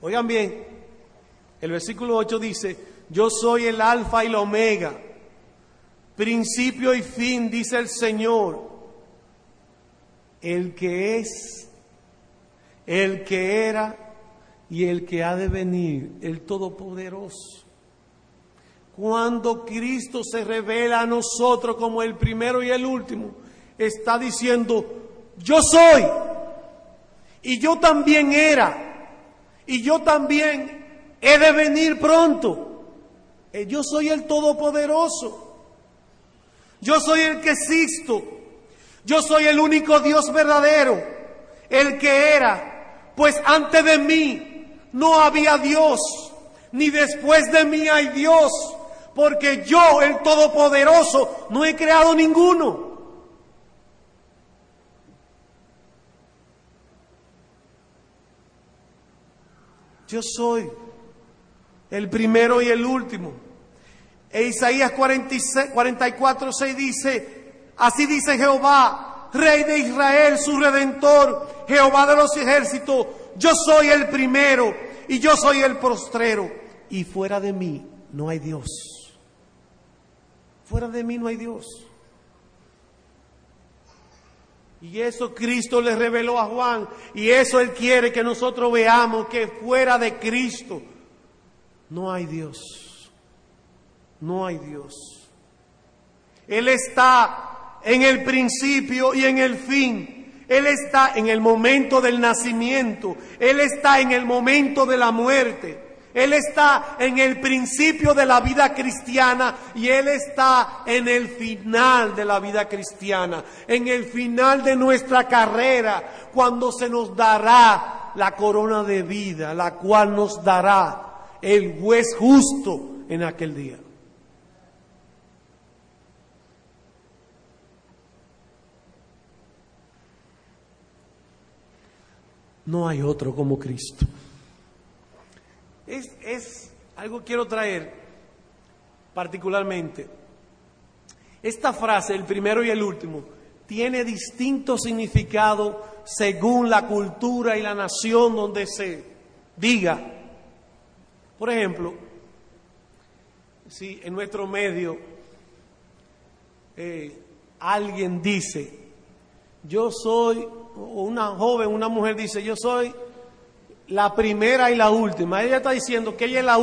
Speaker 1: Oigan bien, el versículo 8 dice, yo soy el alfa y la omega, principio y fin, dice el Señor, el que es, el que era y el que ha de venir, el Todopoderoso. Cuando Cristo se revela a nosotros como el primero y el último, está diciendo, yo soy y yo también era y yo también he de venir pronto. Eh, yo soy el Todopoderoso. Yo soy el que existo. Yo soy el único Dios verdadero, el que era, pues antes de mí no había Dios, ni después de mí hay Dios, porque yo, el Todopoderoso, no he creado ninguno. Yo soy el primero y el último. E Isaías 46, 44, 6 dice, así dice Jehová, Rey de Israel, su redentor, Jehová de los ejércitos, yo soy el primero y yo soy el postrero, y fuera de mí no hay Dios. Fuera de mí no hay Dios. Y eso Cristo le reveló a Juan. Y eso Él quiere que nosotros veamos que fuera de Cristo no hay Dios. No hay Dios. Él está en el principio y en el fin. Él está en el momento del nacimiento. Él está en el momento de la muerte. Él está en el principio de la vida cristiana y Él está en el final de la vida cristiana, en el final de nuestra carrera, cuando se nos dará la corona de vida, la cual nos dará el juez justo en aquel día. No hay otro como Cristo. Es, algo que quiero traer particularmente. Esta frase, el primero y el último, tiene distinto significado según la cultura y la nación donde se diga. Por ejemplo, si en nuestro medio eh, alguien dice, yo soy, una joven, una mujer dice, yo soy la primera y la última. Ella está diciendo que ella es la,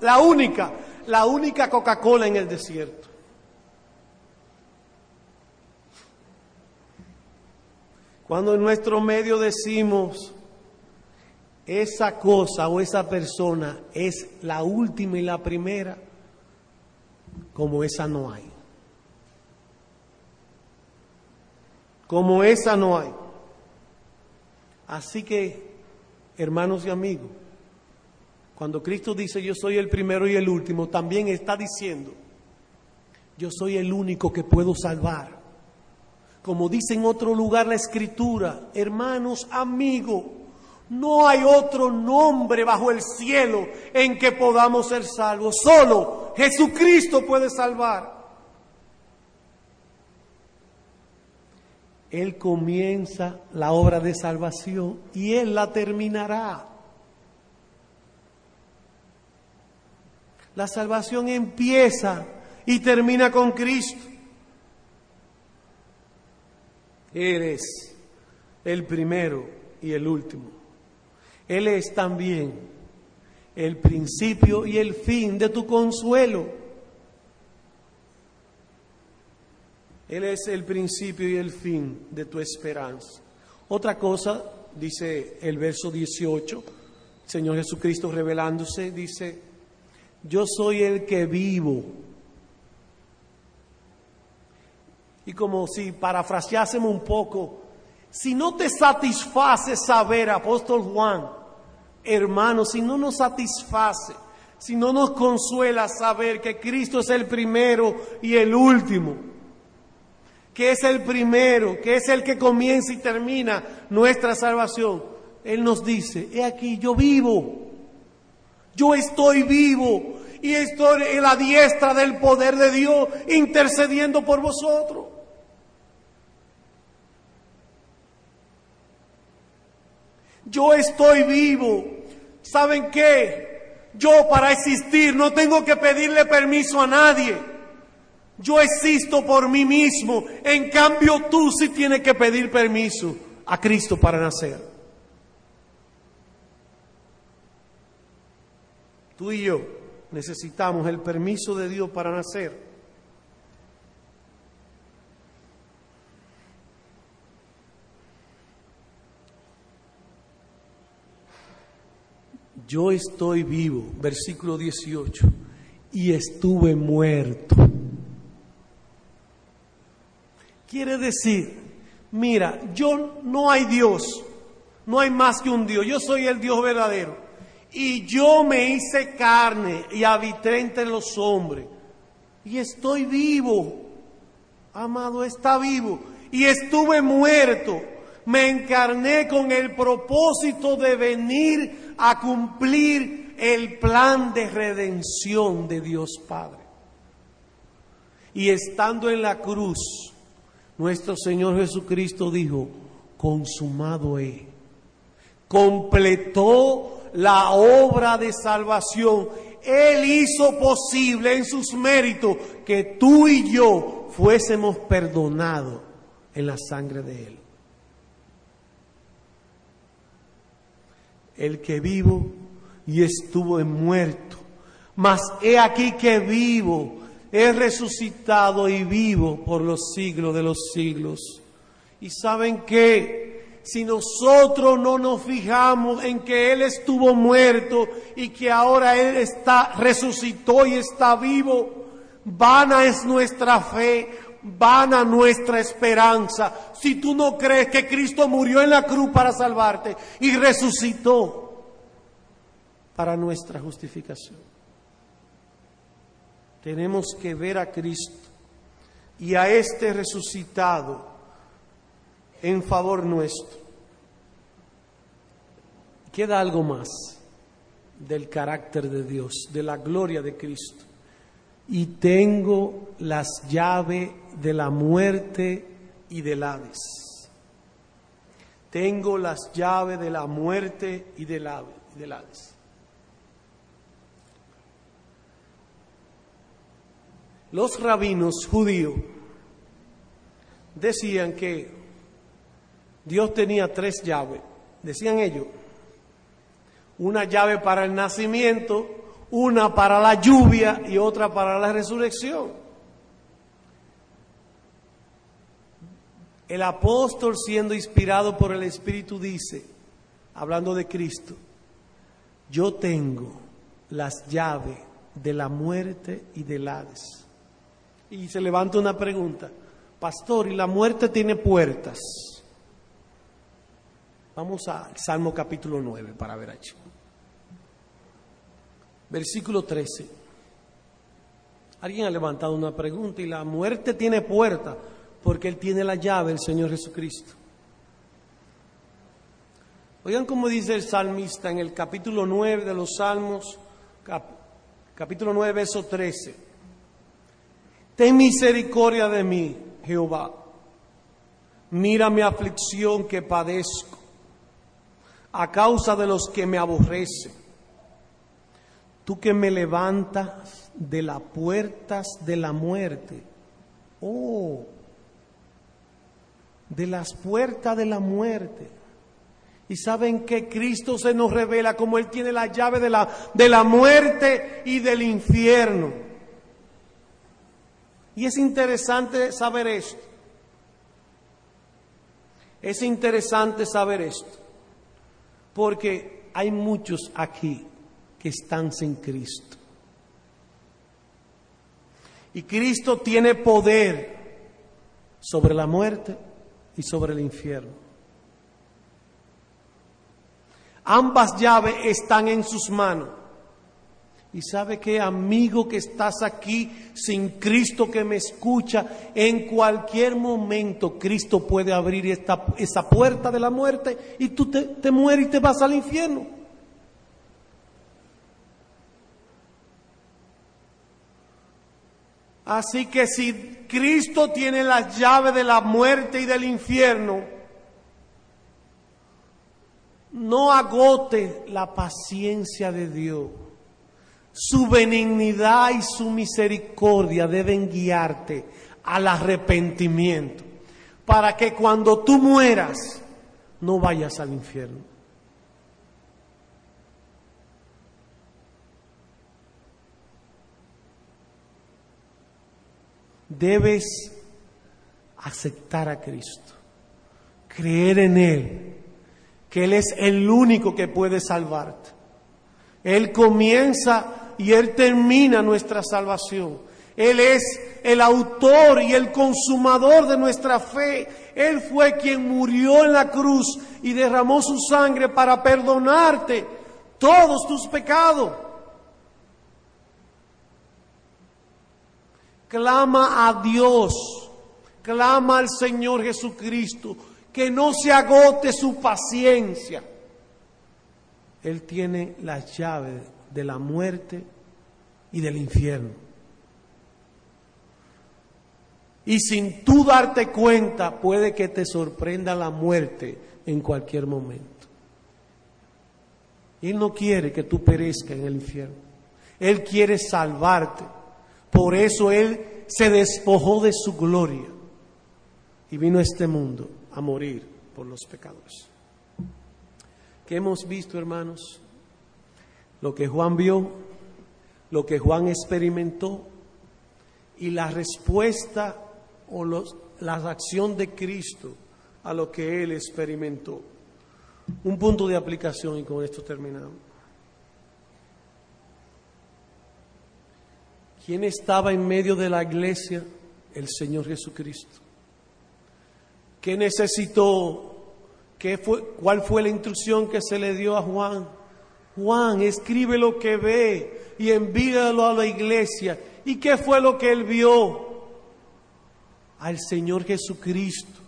Speaker 1: la única, la única Coca-Cola en el desierto. Cuando en nuestro medio decimos esa cosa o esa persona es la última y la primera, como esa no hay. Como esa no hay. Así que hermanos y amigos, cuando Cristo dice yo soy el primero y el último, también está diciendo yo soy el único que puedo salvar. Como dice en otro lugar la escritura, hermanos, amigos, no hay otro nombre bajo el cielo en que podamos ser salvos. Solo Jesucristo puede salvar. Él comienza la obra de salvación y Él la terminará. La salvación empieza y termina con Cristo. Eres el primero y el último. Él es también el principio y el fin de tu consuelo. Él es el principio y el fin de tu esperanza. Otra cosa, dice el verso 18, Señor Jesucristo revelándose, dice, yo soy el que vivo. Y como si parafraseásemos un poco, si no te satisface saber, apóstol Juan, hermano, si no nos satisface, si no nos consuela saber que Cristo es el primero y el último, que es el primero, que es el que comienza y termina nuestra salvación, Él nos dice, he aquí, yo vivo, yo estoy vivo y estoy en la diestra del poder de Dios intercediendo por vosotros. Yo estoy vivo. ¿Saben qué? Yo para existir no tengo que pedirle permiso a nadie. Yo existo por mí mismo. En cambio tú sí tienes que pedir permiso a Cristo para nacer. Tú y yo necesitamos el permiso de Dios para nacer. Yo estoy vivo, versículo 18, y estuve muerto. Quiere decir, mira, yo no hay Dios, no hay más que un Dios, yo soy el Dios verdadero. Y yo me hice carne y habité entre los hombres. Y estoy vivo, amado, está vivo. Y estuve muerto, me encarné con el propósito de venir a cumplir el plan de redención de Dios Padre. Y estando en la cruz, nuestro Señor Jesucristo dijo, consumado es. Completó la obra de salvación. Él hizo posible en sus méritos que tú y yo fuésemos perdonados en la sangre de Él. el que vivo y estuvo en muerto. Mas he aquí que vivo, he resucitado y vivo por los siglos de los siglos. Y saben que si nosotros no nos fijamos en que Él estuvo muerto y que ahora Él está, resucitó y está vivo, vana es nuestra fe, vana nuestra esperanza si tú no crees que Cristo murió en la cruz para salvarte y resucitó para nuestra justificación. Tenemos que ver a Cristo y a este resucitado en favor nuestro. Queda algo más del carácter de Dios, de la gloria de Cristo y tengo las llaves de la muerte y del Hades. Tengo las llaves de la muerte y del Hades. Los rabinos judíos decían que Dios tenía tres llaves, decían ellos, una llave para el nacimiento, una para la lluvia y otra para la resurrección. El apóstol siendo inspirado por el Espíritu dice, hablando de Cristo, yo tengo las llaves de la muerte y del Hades. Y se levanta una pregunta, pastor, ¿y la muerte tiene puertas? Vamos al Salmo capítulo 9 para ver allí versículo 13. Alguien ha levantado una pregunta y la muerte tiene puerta porque Él tiene la llave, el Señor Jesucristo. Oigan cómo dice el salmista en el capítulo 9 de los Salmos, capítulo 9, verso 13. Ten misericordia de mí, Jehová, Mira mi aflicción que padezco a causa de los que me aborrecen. Tú que me levantas de las puertas de la muerte. Oh, de las puertas de la muerte. Y saben que Cristo se nos revela como Él tiene la llave de la, de la muerte y del infierno. Y es interesante saber esto. Es interesante saber esto. Porque hay muchos aquí que están sin Cristo. Y Cristo tiene poder sobre la muerte y sobre el infierno. Ambas llaves están en sus manos. Y sabe que amigo que estás aquí sin Cristo que me escucha, en cualquier momento Cristo puede abrir esta, esa puerta de la muerte y tú te, te mueres y te vas al infierno. Así que si Cristo tiene la llave de la muerte y del infierno, no agote la paciencia de Dios. Su benignidad y su misericordia deben guiarte al arrepentimiento para que cuando tú mueras no vayas al infierno. Debes aceptar a Cristo, creer en Él, que Él es el único que puede salvarte. Él comienza y Él termina nuestra salvación. Él es el autor y el consumador de nuestra fe. Él fue quien murió en la cruz y derramó su sangre para perdonarte todos tus pecados. Clama a Dios, clama al Señor Jesucristo, que no se agote su paciencia. Él tiene las llaves de la muerte y del infierno. Y sin tú darte cuenta, puede que te sorprenda la muerte en cualquier momento. Él no quiere que tú perezcas en el infierno. Él quiere salvarte. Por eso Él se despojó de su gloria y vino a este mundo a morir por los pecados que hemos visto, hermanos, lo que Juan vio, lo que Juan experimentó y la respuesta o los, la acción de Cristo a lo que él experimentó. Un punto de aplicación y con esto terminamos. ¿Quién estaba en medio de la iglesia? El Señor Jesucristo. ¿Qué necesitó fue, ¿Cuál fue la instrucción que se le dio a Juan? Juan, escribe lo que ve y envíalo a la iglesia. ¿Y qué fue lo que él vio? Al Señor Jesucristo,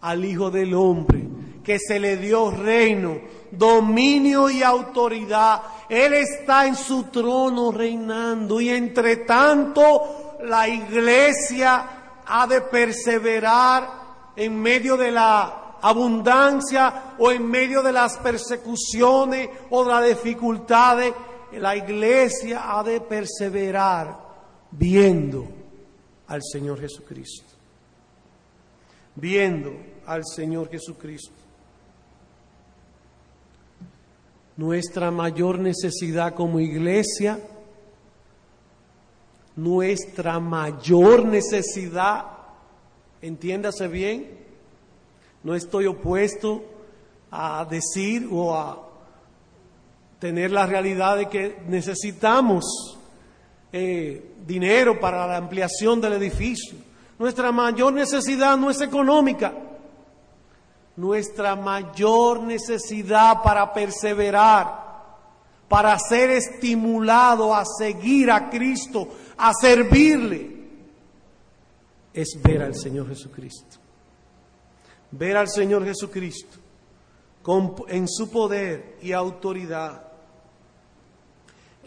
Speaker 1: al Hijo del Hombre, que se le dio reino, dominio y autoridad. Él está en su trono reinando y entre tanto la iglesia ha de perseverar en medio de la abundancia o en medio de las persecuciones o de las dificultades, la iglesia ha de perseverar viendo al Señor Jesucristo. Viendo al Señor Jesucristo. Nuestra mayor necesidad como iglesia, nuestra mayor necesidad, entiéndase bien, no estoy opuesto a decir o a tener la realidad de que necesitamos eh, dinero para la ampliación del edificio. Nuestra mayor necesidad no es económica. Nuestra mayor necesidad para perseverar, para ser estimulado a seguir a Cristo, a servirle, es ver al Señor Jesucristo ver al Señor Jesucristo en su poder y autoridad.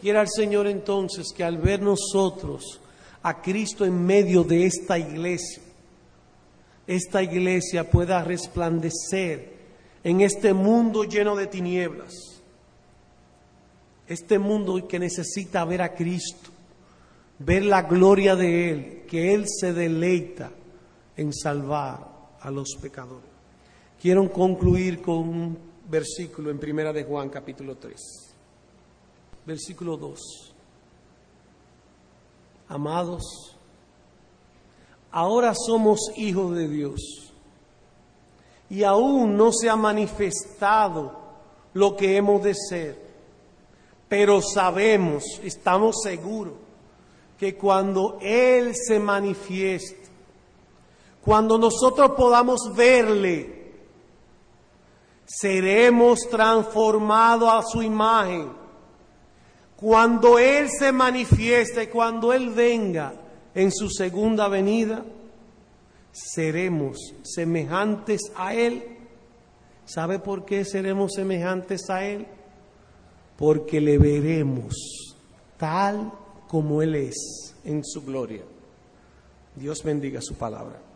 Speaker 1: Quiera el Señor entonces que al ver nosotros a Cristo en medio de esta iglesia, esta iglesia pueda resplandecer en este mundo lleno de tinieblas. Este mundo que necesita ver a Cristo, ver la gloria de Él, que Él se deleita en salvar a los pecadores. Quiero concluir con un versículo en Primera de Juan capítulo 3, versículo 2. Amados, ahora somos hijos de Dios y aún no se ha manifestado lo que hemos de ser, pero sabemos, estamos seguros, que cuando Él se manifieste, cuando nosotros podamos verle, seremos transformados a su imagen. Cuando Él se manifieste, cuando Él venga en su segunda venida, seremos semejantes a Él. ¿Sabe por qué seremos semejantes a Él? Porque le veremos tal como Él es en su gloria. Dios bendiga su palabra.